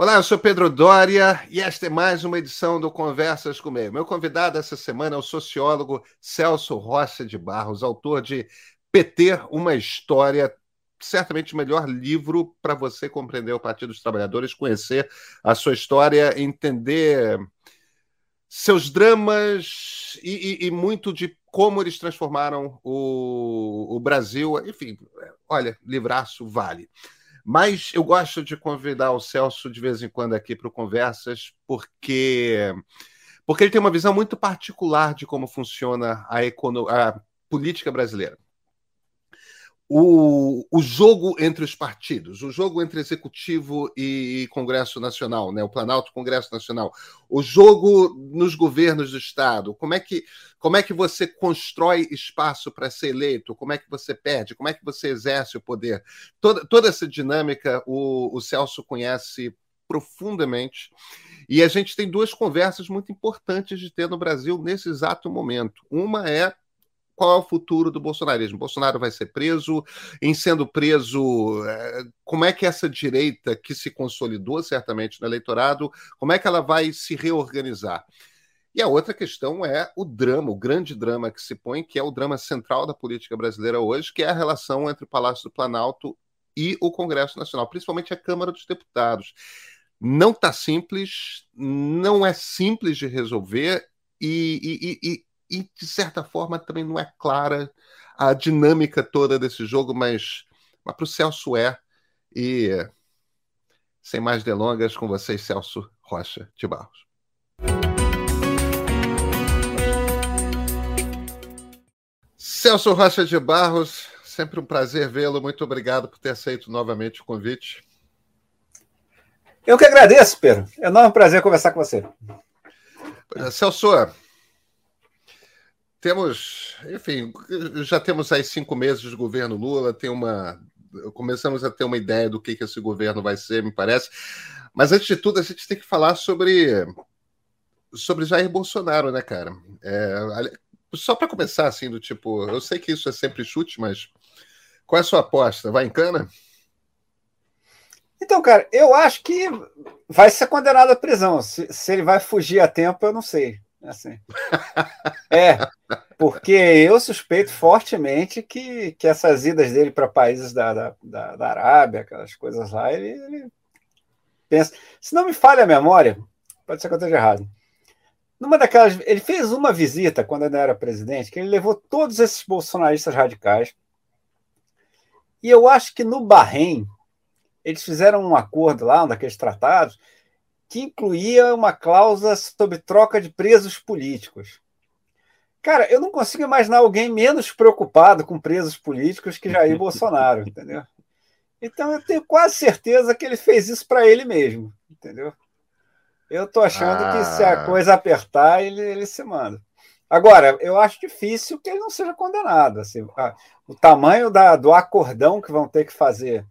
Olá, eu sou Pedro Dória e esta é mais uma edição do Conversas Comigo. Meu convidado essa semana é o sociólogo Celso Rocha de Barros, autor de PT, uma história, certamente o melhor livro para você compreender o Partido dos Trabalhadores, conhecer a sua história, entender seus dramas e, e, e muito de como eles transformaram o, o Brasil. Enfim, olha, livraço vale. Mas eu gosto de convidar o Celso de vez em quando aqui para Conversas, porque, porque ele tem uma visão muito particular de como funciona a, econo... a política brasileira o, o jogo entre os partidos, o jogo entre Executivo e Congresso Nacional, né? o Planalto Congresso Nacional, o jogo nos governos do Estado, como é que, como é que você constrói espaço para ser eleito, como é que você perde, como é que você exerce o poder. Toda, toda essa dinâmica o, o Celso conhece profundamente. E a gente tem duas conversas muito importantes de ter no Brasil nesse exato momento. Uma é qual é o futuro do bolsonarismo? Bolsonaro vai ser preso? Em sendo preso, é, como é que essa direita, que se consolidou certamente no eleitorado, como é que ela vai se reorganizar? E a outra questão é o drama, o grande drama que se põe, que é o drama central da política brasileira hoje, que é a relação entre o Palácio do Planalto e o Congresso Nacional, principalmente a Câmara dos Deputados. Não está simples, não é simples de resolver, e, e, e, e de certa forma também não é clara a dinâmica toda desse jogo, mas, mas para o Celso é. E sem mais delongas, com vocês, Celso Rocha de Barros. Celso Rocha de Barros, sempre um prazer vê-lo. Muito obrigado por ter aceito novamente o convite. Eu que agradeço, Pedro. É um enorme prazer conversar com você. Celso, temos, enfim, já temos aí cinco meses de governo Lula, tem uma. Começamos a ter uma ideia do que, que esse governo vai ser, me parece. Mas antes de tudo, a gente tem que falar sobre sobre Jair Bolsonaro, né, cara? É, só para começar, assim, do tipo, eu sei que isso é sempre chute, mas qual é a sua aposta? Vai em cana? Então, cara, eu acho que vai ser condenado à prisão. Se, se ele vai fugir a tempo, eu não sei. Assim. É, porque eu suspeito fortemente que, que essas idas dele para países da, da, da, Arábia, aquelas coisas lá, ele, ele, pensa. Se não me falha a memória, pode ser que eu esteja errado. Numa daquelas. Ele fez uma visita quando ele era presidente, que ele levou todos esses bolsonaristas radicais. E eu acho que no Bahrein, eles fizeram um acordo lá, um daqueles tratados, que incluía uma cláusula sobre troca de presos políticos. Cara, eu não consigo imaginar alguém menos preocupado com presos políticos que Jair Bolsonaro, entendeu? Então eu tenho quase certeza que ele fez isso para ele mesmo, entendeu? Eu tô achando ah. que se a ah. coisa apertar, ele, ele se manda. Agora, eu acho difícil que ele não seja condenado. Assim, a, o tamanho da, do acordão que vão ter que fazer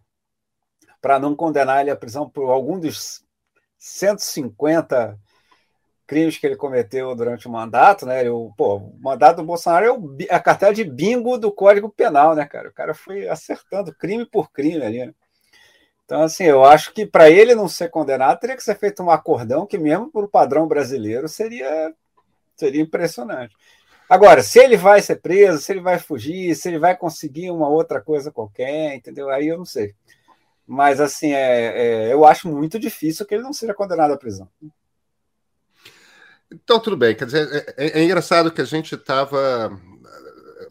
para não condenar ele à prisão por algum dos 150 crimes que ele cometeu durante o mandato, né? O, pô, o mandato do Bolsonaro é, o, a cartela de bingo do Código Penal, né, cara? O cara foi acertando crime por crime ali, né? Então, assim, eu acho que para ele não ser condenado, teria que ser feito um acordão que, mesmo para o padrão brasileiro, seria, seria impressionante. Agora, se ele vai ser preso, se ele vai fugir, se ele vai conseguir uma outra coisa qualquer, entendeu? Aí eu não sei. Mas, assim, é, é, eu acho muito difícil que ele não seja condenado à prisão. Então, tudo bem. Quer dizer, é, é, é engraçado que a gente estava.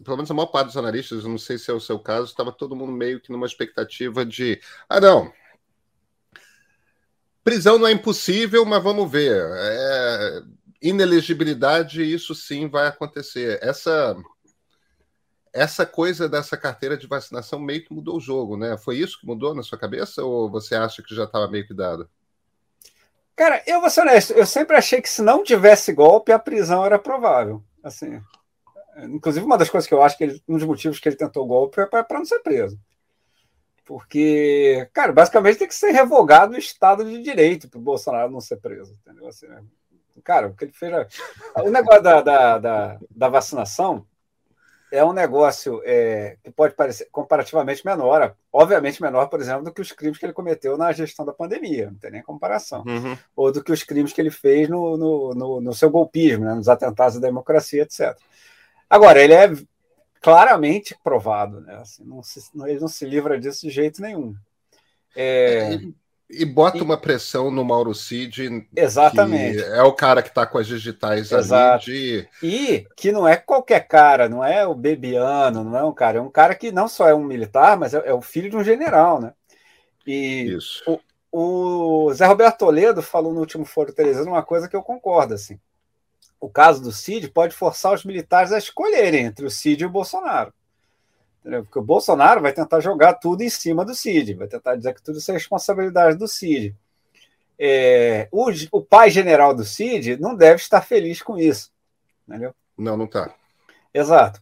Pelo menos a maior parte dos analistas, não sei se é o seu caso, estava todo mundo meio que numa expectativa de. Ah, não. Prisão não é impossível, mas vamos ver. É, inelegibilidade, isso sim vai acontecer. Essa essa coisa dessa carteira de vacinação meio que mudou o jogo, né? Foi isso que mudou na sua cabeça ou você acha que já estava meio que dado? Cara, eu vou ser honesto, eu sempre achei que se não tivesse golpe, a prisão era provável. Assim, inclusive, uma das coisas que eu acho que ele, um dos motivos que ele tentou golpe é para não ser preso. Porque, cara, basicamente tem que ser revogado o Estado de Direito para o Bolsonaro não ser preso. Entendeu? Assim, cara, o que ele fez. O negócio da, da, da, da vacinação é um negócio é, que pode parecer comparativamente menor, obviamente menor, por exemplo, do que os crimes que ele cometeu na gestão da pandemia, não tem nem comparação. Uhum. Ou do que os crimes que ele fez no, no, no, no seu golpismo, né, nos atentados à democracia, etc. Agora, ele é claramente provado, né? Assim, não se, ele não se livra disso de jeito nenhum. É... e bota e... uma pressão no Mauro Cid. Exatamente. é o cara que está com as digitais Exato. ali. De... E que não é qualquer cara, não é o Bebiano, não é um cara, é um cara que não só é um militar, mas é, é o filho de um general, né? E Isso. O, o Zé Roberto Toledo falou no último Foro Teresano uma coisa que eu concordo, assim. O caso do Cid pode forçar os militares a escolherem entre o Cid e o Bolsonaro. Entendeu? Porque o Bolsonaro vai tentar jogar tudo em cima do Cid, vai tentar dizer que tudo isso é responsabilidade do Cid. É, o, o, pai general do Cid não deve estar feliz com isso. Entendeu? Não, não está. Exato.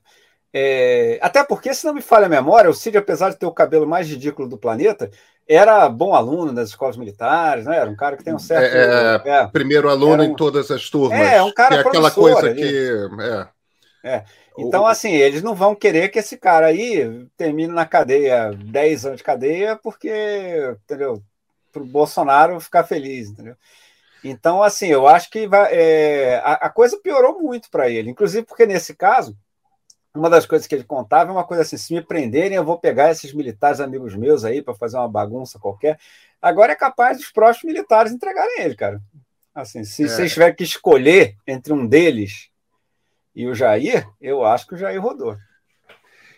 É, até porque, se não me falha a memória, o Cid, apesar de ter o cabelo mais ridículo do planeta, era bom aluno das escolas militares, né? Era um cara que tem um certo. É, é, é primeiro aluno um, em todas as turmas. É, um cara que é aquela coisa que. É. Então, assim, eles não vão querer que esse cara aí termine na cadeia 10 anos de cadeia, porque, entendeu? Para o Bolsonaro ficar feliz, entendeu? Então, assim, eu acho que vai, é, a, a, coisa piorou muito para ele, inclusive porque nesse caso, uma das coisas que ele contava é uma coisa assim: se me prenderem, eu vou pegar esses militares amigos meus aí para fazer uma bagunça qualquer. Agora é capaz dos próprios militares entregarem ele, cara. Assim, se é. vocês tiverem que escolher entre um deles e o Jair, eu acho que o Jair rodou.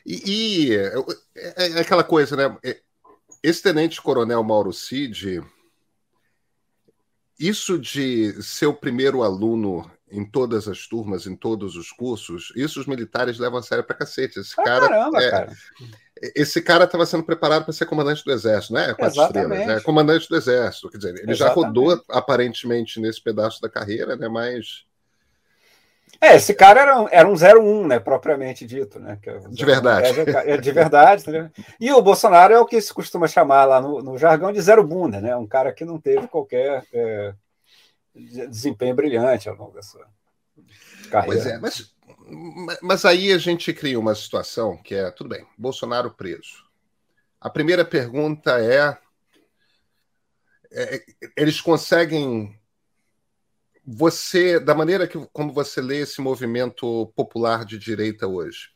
E, e é, é, aquela coisa, né? É, esse tenente-coronel Mauro Cid, isso de ser o primeiro aluno em todas as turmas, em todos os cursos, isso os militares levam a sério pra cacete. Esse ah, cara, caramba, é, cara. Esse cara estava sendo preparado para ser comandante do exército, não é? Quatro estrelas, né? Comandante do exército. Quer dizer, ele Exatamente. já rodou aparentemente nesse pedaço da carreira, né? Mas é, esse cara era, era um 01, né, propriamente dito, né? É de verdade. É, é de verdade, né? E o Bolsonaro é o que se costuma chamar lá no, no jargão de zero bunda, né? Um cara que não teve qualquer é, desempenho brilhante ao longo da sua carreira. Pois é, mas, mas aí a gente cria uma situação que é, tudo bem, Bolsonaro preso. A primeira pergunta é, é eles conseguem você, da maneira que como você lê esse movimento popular de direita hoje,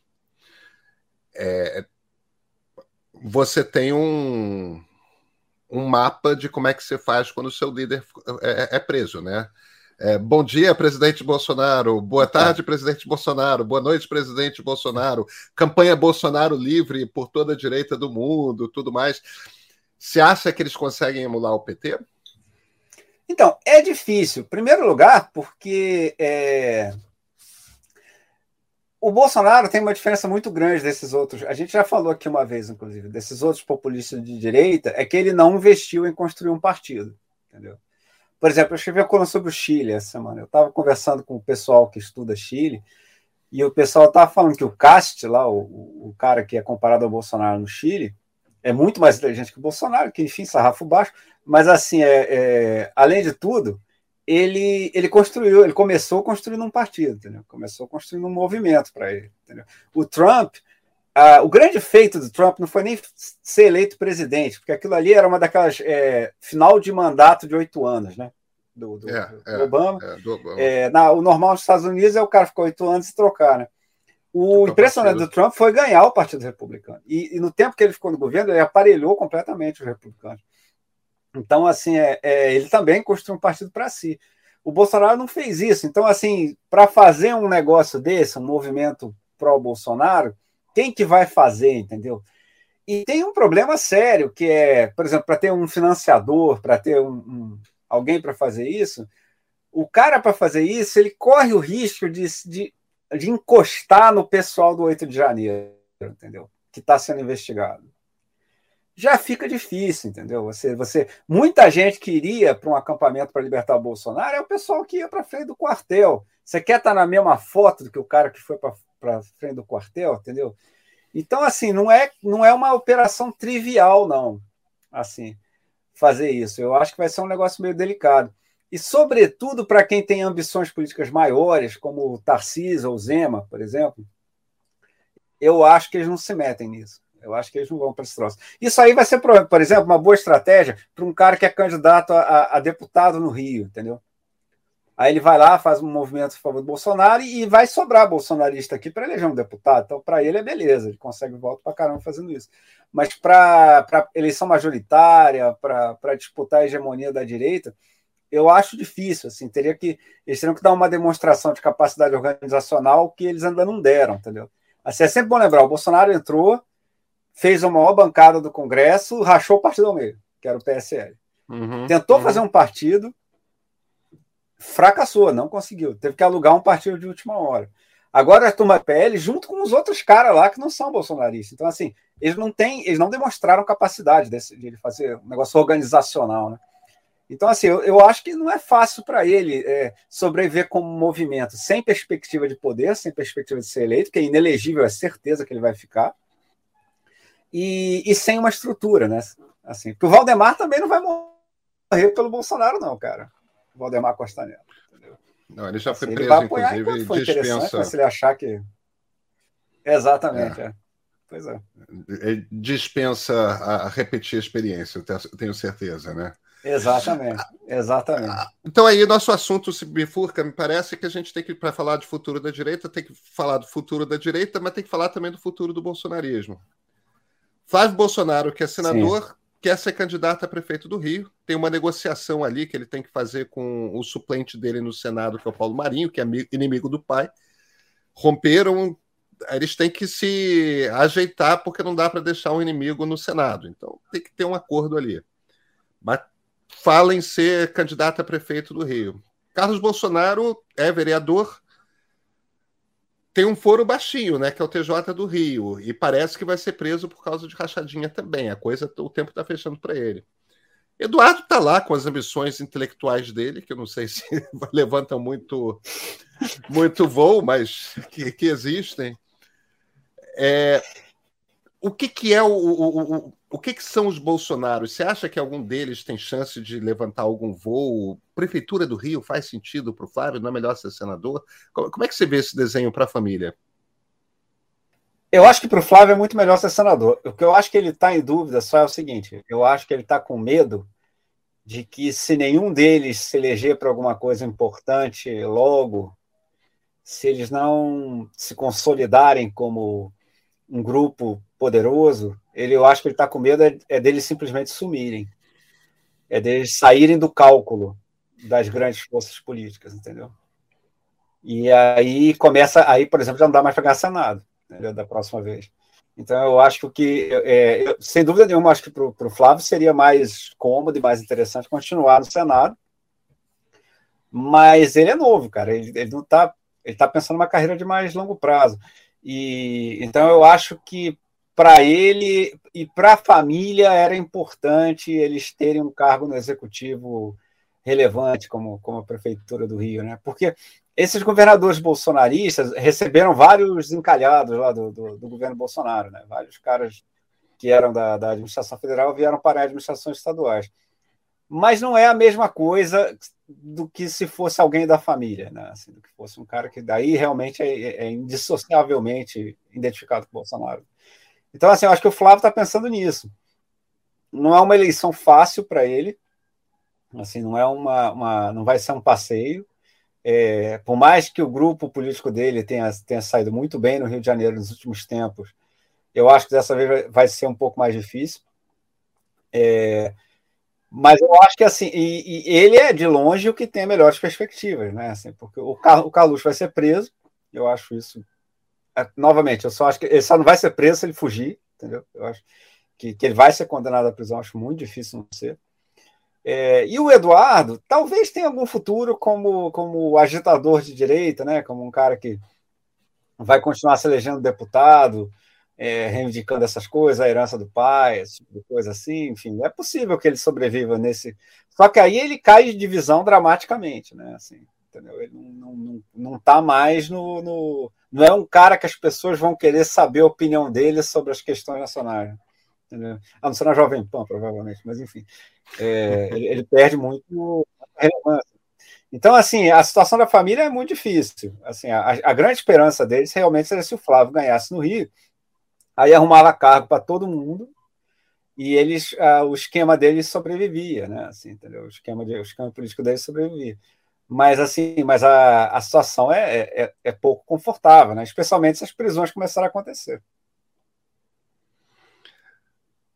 é, você tem um, um mapa de como é que você faz quando o seu líder é, é, é preso, né? É, bom dia, presidente Bolsonaro. Boa tarde, presidente Bolsonaro. Boa noite, presidente Bolsonaro. Campanha Bolsonaro livre por toda a direita do mundo, tudo mais. Você acha que eles conseguem emular o PT? Então, é difícil. Em primeiro lugar, porque é... o Bolsonaro tem uma diferença muito grande desses outros. A gente já falou aqui uma vez, inclusive, desses outros populistas de direita, é que ele não investiu em construir um partido. Entendeu? Por exemplo, eu escrevi a coluna sobre o Chile essa semana. Eu estava conversando com o pessoal que estuda Chile, e o pessoal estava falando que o Cast, lá, o, o cara que é comparado ao Bolsonaro no Chile, é muito mais inteligente que o Bolsonaro, que, enfim, sarrafo baixo, mas, assim, é, é, além de tudo, ele, ele construiu, ele começou construindo um partido, entendeu? Começou construindo um movimento para ele, entendeu? O Trump, o grande feito do Trump não foi nem ser eleito presidente, porque aquilo ali era uma daquelas é, final de mandato de oito anos, né? Do, do, é, do Obama. É, do Obama. É, na, o normal nos Estados Unidos é o cara ficar oito anos e trocar, né? O impressionante do Trump foi ganhar o Partido Republicano. E, e, no tempo que ele ficou no governo, ele aparelhou completamente os republicanos. Então, assim, é, é ele também construiu um partido para si. O Bolsonaro não fez isso. Então, assim, para fazer um negócio desse, um movimento pró-Bolsonaro, quem que vai fazer, entendeu? E tem um problema sério, que é, por exemplo, para ter um financiador, para ter um, um alguém para fazer isso, o cara para fazer isso, ele corre o risco de, de de encostar no pessoal do 8 de janeiro, entendeu? Que está sendo investigado. Já fica difícil, entendeu? Você, você, muita gente que iria para um acampamento para libertar o Bolsonaro é o pessoal que ia para frente do quartel. Você quer estar tá na mesma foto do que o cara que foi para frente do quartel, entendeu? Então, assim, não é, não é uma operação trivial, não. Assim, fazer isso. Eu acho que vai ser um negócio meio delicado e, sobretudo, para quem tem ambições políticas maiores, como o Tarcísio ou Zema, por exemplo, eu acho que eles não se metem nisso. Eu acho que eles não vão para esse troço. Isso aí vai ser, por exemplo, uma boa estratégia para um cara que é candidato a, a, deputado no Rio, entendeu? Aí ele vai lá, faz um movimento a favor do Bolsonaro e vai sobrar bolsonarista aqui para eleger um deputado. Então, para ele é beleza, ele consegue voto para caramba fazendo isso. Mas para eleição majoritária, para disputar a hegemonia da direita, eu acho difícil. Assim, teria que, eles teriam que dar uma demonstração de capacidade organizacional que eles ainda não deram, entendeu? Assim, é sempre bom lembrar: o Bolsonaro entrou, fez a maior bancada do Congresso, rachou o partido ao meio, que era o PSL. Uhum, Tentou uhum. fazer um partido, fracassou, não conseguiu. Teve que alugar um partido de última hora. Agora a turma PL junto com os outros caras lá que não são bolsonaristas. Então, assim, eles não têm, eles não demonstraram capacidade desse, de fazer um negócio organizacional, né? Então, assim, eu, eu acho que não é fácil para ele é, sobreviver como movimento sem perspectiva de poder, sem perspectiva de ser eleito, que é inelegível, é certeza que ele vai ficar, e, e sem uma estrutura, né? Assim, porque o Valdemar também não vai morrer pelo Bolsonaro, não, cara. O Valdemar Costa Neto. Não, ele já foi assim, preso, ele vai apoiar inclusive, foi dispensa. Se ele achar que. Exatamente, é. é. Pois é. Ele dispensa a repetir a experiência, eu tenho certeza, né? Exatamente, exatamente. Então aí nosso assunto se bifurca, me parece que a gente tem que, para falar de futuro da direita, tem que falar do futuro da direita, mas tem que falar também do futuro do bolsonarismo. Flávio Bolsonaro, que é senador, Sim quer ser candidato a prefeito do Rio. Tem uma negociação ali que ele tem que fazer com o suplente dele no Senado, que é o Paulo Marinho, que é inimigo do pai. Romperam, eles têm que se ajeitar porque não dá para deixar um inimigo no Senado. Então tem que ter um acordo ali. Mas fala em ser candidato a prefeito do Rio. Carlos Bolsonaro é vereador, tem um foro baixinho, né? Que é o TJ do Rio. E parece que vai ser preso por causa de rachadinha também. A coisa, o tempo está fechando para ele. Eduardo está lá com as ambições intelectuais dele, que eu não sei se levantam muito, muito voo, mas que, que existem. É, o que, que é o, o, o, o que, que são os Bolsonaros? Você acha que algum deles tem chance de levantar algum voo? Prefeitura do Rio faz sentido para o Flávio? Não é melhor ser senador? Como é que você vê esse desenho para a família? Eu acho que para o Flávio é muito melhor ser senador. O que eu acho que ele está em dúvida só é o seguinte: eu acho que ele está com medo de que, se nenhum deles se eleger para alguma coisa importante logo, se eles não se consolidarem como um grupo poderoso, ele, eu acho que ele está com medo é, é deles simplesmente sumirem, é deles saírem do cálculo das grandes forças políticas, entendeu? E aí começa, aí, por exemplo, já não dá mais para ganhar Senado, da próxima vez. Então, eu acho que é, eu, sem dúvida nenhuma, acho que para o Flávio seria mais cômodo e mais interessante continuar no Senado, mas ele é novo, cara, ele, ele não está, ele está pensando numa carreira de mais longo prazo. E então eu acho que para ele e para a família era importante eles terem um cargo no executivo relevante, como, como a Prefeitura do Rio, né? Porque esses governadores bolsonaristas receberam vários encalhados lá do, do, do governo Bolsonaro, né? Vários caras que eram da, da administração federal vieram para administrações estaduais. Mas não é a mesma coisa do que se fosse alguém da família, né? Assim, do que fosse um cara que daí realmente é, é indissociavelmente identificado com Bolsonaro. Então, assim, eu acho que o Flávio está pensando nisso. Não é uma eleição fácil para ele, assim, não é uma, uma, não vai ser um passeio. É, por mais que o grupo político dele tenha, tenha saído muito bem no Rio de Janeiro nos últimos tempos, eu acho que dessa vez vai ser um pouco mais difícil. É, mas eu acho que assim, e, e, ele é de longe o que tem melhores perspectivas, né? Assim, porque o, o Carluxo vai ser preso, eu acho isso novamente, eu só acho que ele só não vai ser preso se ele fugir, entendeu? Eu acho que, que ele vai ser condenado à prisão, acho muito difícil não ser. É, e o Eduardo talvez tenha algum futuro como, como agitador de direita, né? Como um cara que vai continuar se elegendo deputado, é, reivindicando essas coisas, a herança do pai, esse tipo de coisa assim, enfim, é possível que ele sobreviva nesse. Só que aí ele cai de divisão dramaticamente, né? Assim, entendeu? Ele não, não, não tá mais no, no, Não é um cara que as pessoas vão querer saber a opinião dele sobre as questões nacionais. Entendeu? A não ser na Jovem Pan, provavelmente, mas enfim. É, ele, ele, perde muito relevância. Então, assim, a situação da família é muito difícil. Assim, a, a grande esperança deles realmente seria se o Flávio ganhasse no Rio, Aí arrumava cargo para todo mundo e eles, ah, o esquema deles sobrevivia, né? Assim, entendeu? O esquema, de, o esquema político deles sobrevivia. Mas assim, mas a, a situação é, é, é pouco confortável, né? Especialmente se as prisões começaram a acontecer.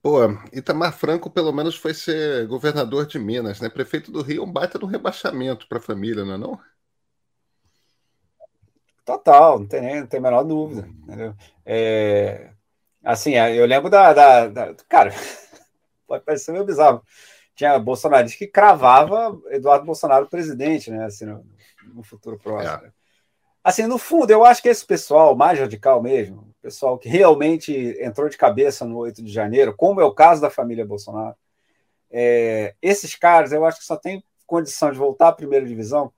Pô, Itamar Franco pelo menos foi ser governador de Minas, né? Prefeito do Rio, um baita no rebaixamento para a família, não é não? Total, não tem, nem, não tem a menor dúvida. Entendeu? É, assim, eu lembro da, da, da, Cara, pode parecer meio bizarro. Tinha bolsonarista que cravava Eduardo Bolsonaro presidente, né? Assim, no, no futuro próximo. É. Assim, no fundo, eu acho que esse pessoal mais radical mesmo, pessoal que realmente entrou de cabeça no 8 de janeiro, como é o caso da família Bolsonaro, é, esses caras eu acho que só tem condição de voltar à primeira divisão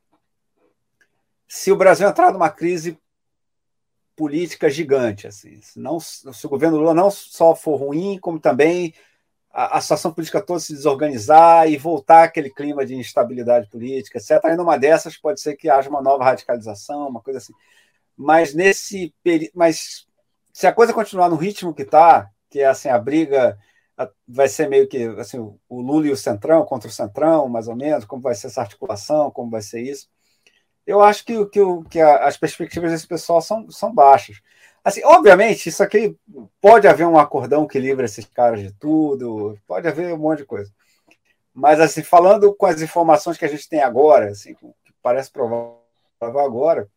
se o Brasil entrar numa crise política gigante, assim, se, não, se o governo Lula não só for ruim, como também a, a, situação política toda se desorganizar e voltar aquele clima de instabilidade política, etc. Aí numa dessas pode ser que haja uma nova radicalização, uma coisa assim. Mas nesse mas se a coisa continuar no ritmo que está, que é assim a briga vai ser meio que assim o Lula e o Centrão contra o Centrão, mais ou menos, como vai ser essa articulação, como vai ser isso. Eu acho que, que, que as perspectivas desse pessoal são, são baixas. Assim, obviamente, isso aqui pode haver um acordão que livra esses caras de tudo, pode haver um monte de coisa. Mas, assim, falando com as informações que a gente tem agora, assim, que parece provável agora,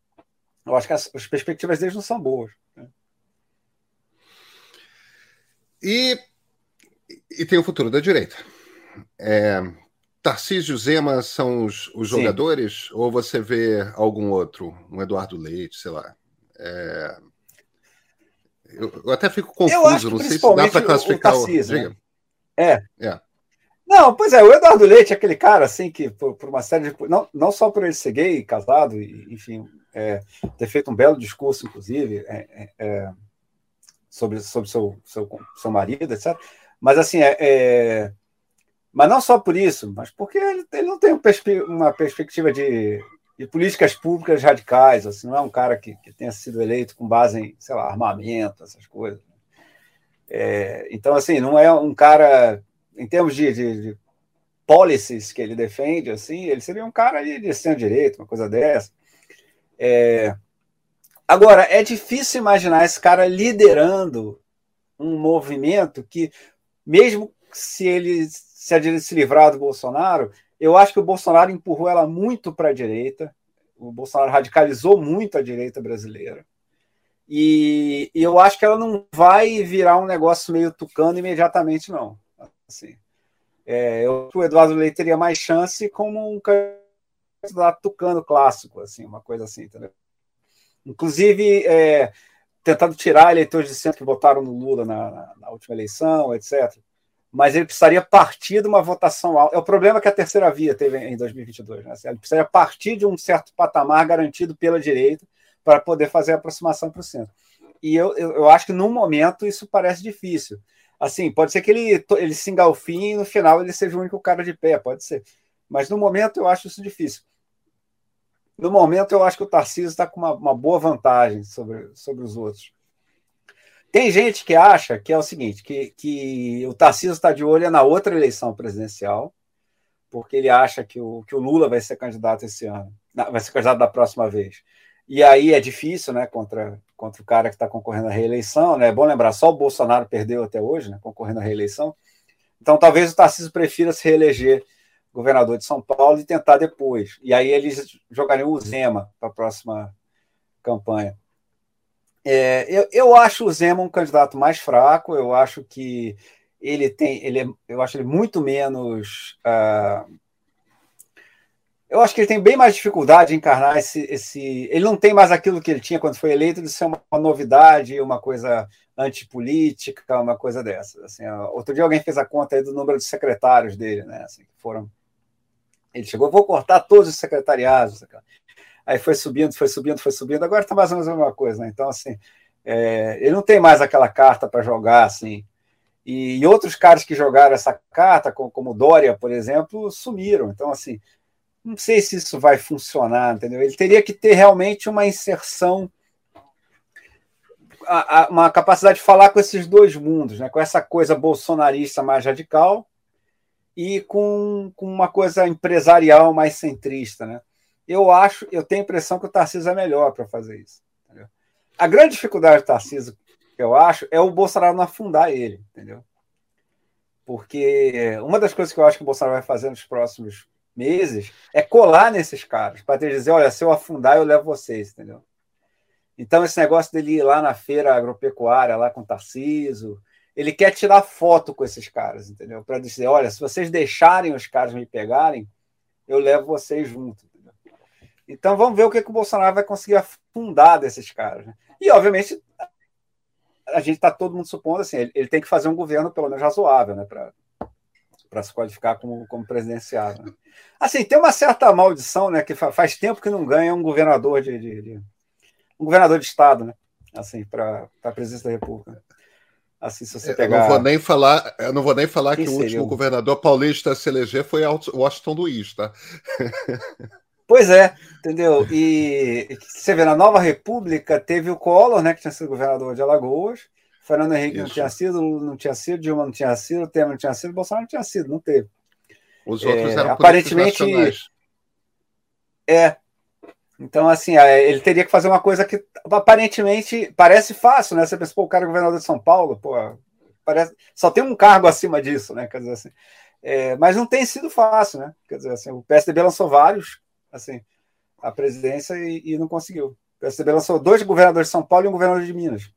eu acho que as, as perspectivas deles não são boas. Né? E, e tem o futuro da direita. É, Tarcísio Zema são os, os jogadores? Ou você vê algum outro? Um Eduardo Leite, sei lá. É, eu, até fico confuso, não sei se dá para classificar o. Tarcísio, o... Né? É. é. Não, pois é, o Eduardo Leite é aquele cara, assim, que por, por, uma série de. Não, não só por ele ser gay, casado, e, enfim, é, ter feito um belo discurso, inclusive, é, é, é sobre, sobre seu, seu, seu marido, etc. Mas, assim, é, é, mas não só por isso, mas porque ele, ele não tem uma perspectiva de de políticas públicas radicais, assim, não é um cara que, que tenha sido eleito com base em, sei lá, armamento, essas coisas. É, então, assim, não é um cara, em termos de, de, de, policies que ele defende, assim, ele seria um cara de, de centro-direito, uma coisa dessa. É, agora, é difícil imaginar esse cara liderando um movimento que, mesmo se ele se, se livrar do Bolsonaro, eu acho que o Bolsonaro empurrou ela muito para a direita. O Bolsonaro radicalizou muito a direita brasileira. E, eu acho que ela não vai virar um negócio meio tucano imediatamente, não. Assim, é, eu, o Eduardo Leite teria mais chance como um candidato tucano clássico, assim, uma coisa assim, entendeu? Inclusive, é, tentando tirar eleitores de centro que votaram no Lula na, na, na última eleição, etc mas ele precisaria partir de uma votação alta. É o problema que a terceira via teve em 2022. Né? Ele precisaria partir de um certo patamar garantido pela direita para poder fazer a aproximação para o centro. E eu, eu, eu, acho que no momento isso parece difícil. Assim, pode ser que ele, ele se engalfinhe e no final ele seja o único cara de pé, pode ser. Mas no momento eu acho isso difícil. No momento eu acho que o Tarcísio está com uma, uma boa vantagem sobre, sobre os outros. Tem gente que acha que é o seguinte, que, que o Tarcísio está de olho na outra eleição presidencial, porque ele acha que o, que o Lula vai ser candidato esse ano, vai ser candidato da próxima vez. E aí é difícil, né, contra, contra o cara que está concorrendo à reeleição, né? É bom lembrar, só o Bolsonaro perdeu até hoje, né, concorrendo à reeleição. Então talvez o Tarcísio prefira se reeleger governador de São Paulo e tentar depois. E aí eles jogariam o Zema para a próxima campanha. É, eu, eu acho o Zema um candidato mais fraco, eu acho que ele tem, ele é, eu acho ele muito menos. Uh, eu acho que ele tem bem mais dificuldade em encarnar esse, esse. Ele não tem mais aquilo que ele tinha quando foi eleito de ser uma, uma novidade, uma coisa antipolítica, uma coisa dessa. Assim, outro dia alguém fez a conta aí do número de secretários dele, né? Assim, foram. Ele chegou, vou cortar todos os secretariados aí foi subindo, foi subindo, foi subindo, agora está mais ou menos a mesma coisa, né? Então, assim, é, ele não tem mais aquela carta para jogar, assim. E, e, outros caras que jogaram essa carta, como, como Dória, por exemplo, sumiram. Então, assim, não sei se isso vai funcionar, entendeu? Ele teria que ter realmente uma inserção a, a, uma capacidade de falar com esses dois mundos, né? com essa coisa bolsonarista mais radical e com, com uma coisa empresarial mais centrista. Né? Eu acho, eu tenho a impressão que o Tarcísio é melhor para fazer isso. Entendeu? A grande dificuldade do Tarcísio, eu acho, é o Bolsonaro não afundar ele, entendeu? Porque uma das coisas que eu acho que o Bolsonaro vai fazer nos próximos meses é colar nesses caras, para dizer, olha, se eu afundar, eu levo vocês, entendeu? Então, esse negócio dele ir lá na feira agropecuária, lá com o Tarciso, ele quer tirar foto com esses caras, entendeu? Para dizer, olha, se vocês deixarem os caras me pegarem, eu levo vocês junto. Então, vamos ver o que, que o Bolsonaro vai conseguir afundar desses caras. Né? E, obviamente, a gente está todo mundo supondo assim, ele, ele, tem que fazer um governo pelo menos razoável, né? Para se qualificar como, como presidenciável. Né? Assim, tem uma certa maldição, né? Que faz tempo que não ganha um governador de, de, de um governador de estado, né? Assim, para a presidência da República. Assim, se você pegar. Eu não vou nem falar, eu não vou nem falar que o último governador paulista a se eleger foi Washington Luiz, tá? Pois é, entendeu? E você vê, na Nova República teve o Collor, né, que tinha sido governador de Alagoas, Fernando Henrique Isso. não tinha sido, não tinha sido, Dilma não tinha sido, Temer não tinha sido, Bolsonaro não tinha sido, não teve. Os outros é, eram aparentemente é. Então, assim, é, ele teria que fazer uma coisa que aparentemente parece fácil, né? Você pensa, pô, o cara é governador de São Paulo, pô, parece, só tem um cargo acima disso, né? Quer dizer assim. É, mas não tem sido fácil, né? Quer dizer assim, o PSDB lançou vários, assim, a presidência e, e não conseguiu. O PSDB lançou dois governadores de São Paulo e um governador de Minas.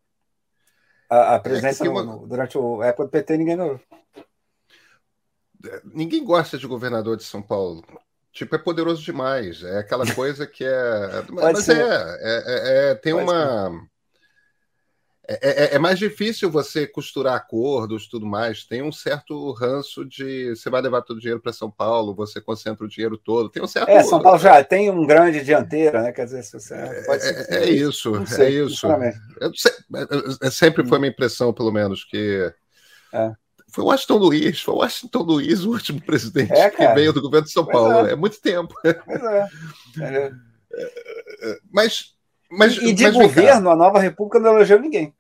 A, a é presidência é uma... durante a época do PT ninguém ganhou. Ninguém gosta de governador de São Paulo. Tipo, é poderoso demais. É aquela coisa que é. Mas é, é, é, é, Tem Pode uma. É, é, é, mais difícil você costurar acordos tudo mais. Tem um certo ranço de você vai levar todo o dinheiro para São Paulo, você concentra o dinheiro todo. Tem um certo. É, São Paulo já tem um grande dianteira, né? Quer dizer, você pode é, é, isso, sei, é isso. Eu, sempre foi hum. minha impressão, pelo menos, que. É foi o Washington Luiz, foi o Washington Luiz o último presidente é, que veio do governo de São pois Paulo. É. é. muito tempo. Pois é. é. Mas, mas. E, de mas governo, a nova República não elegeu ninguém.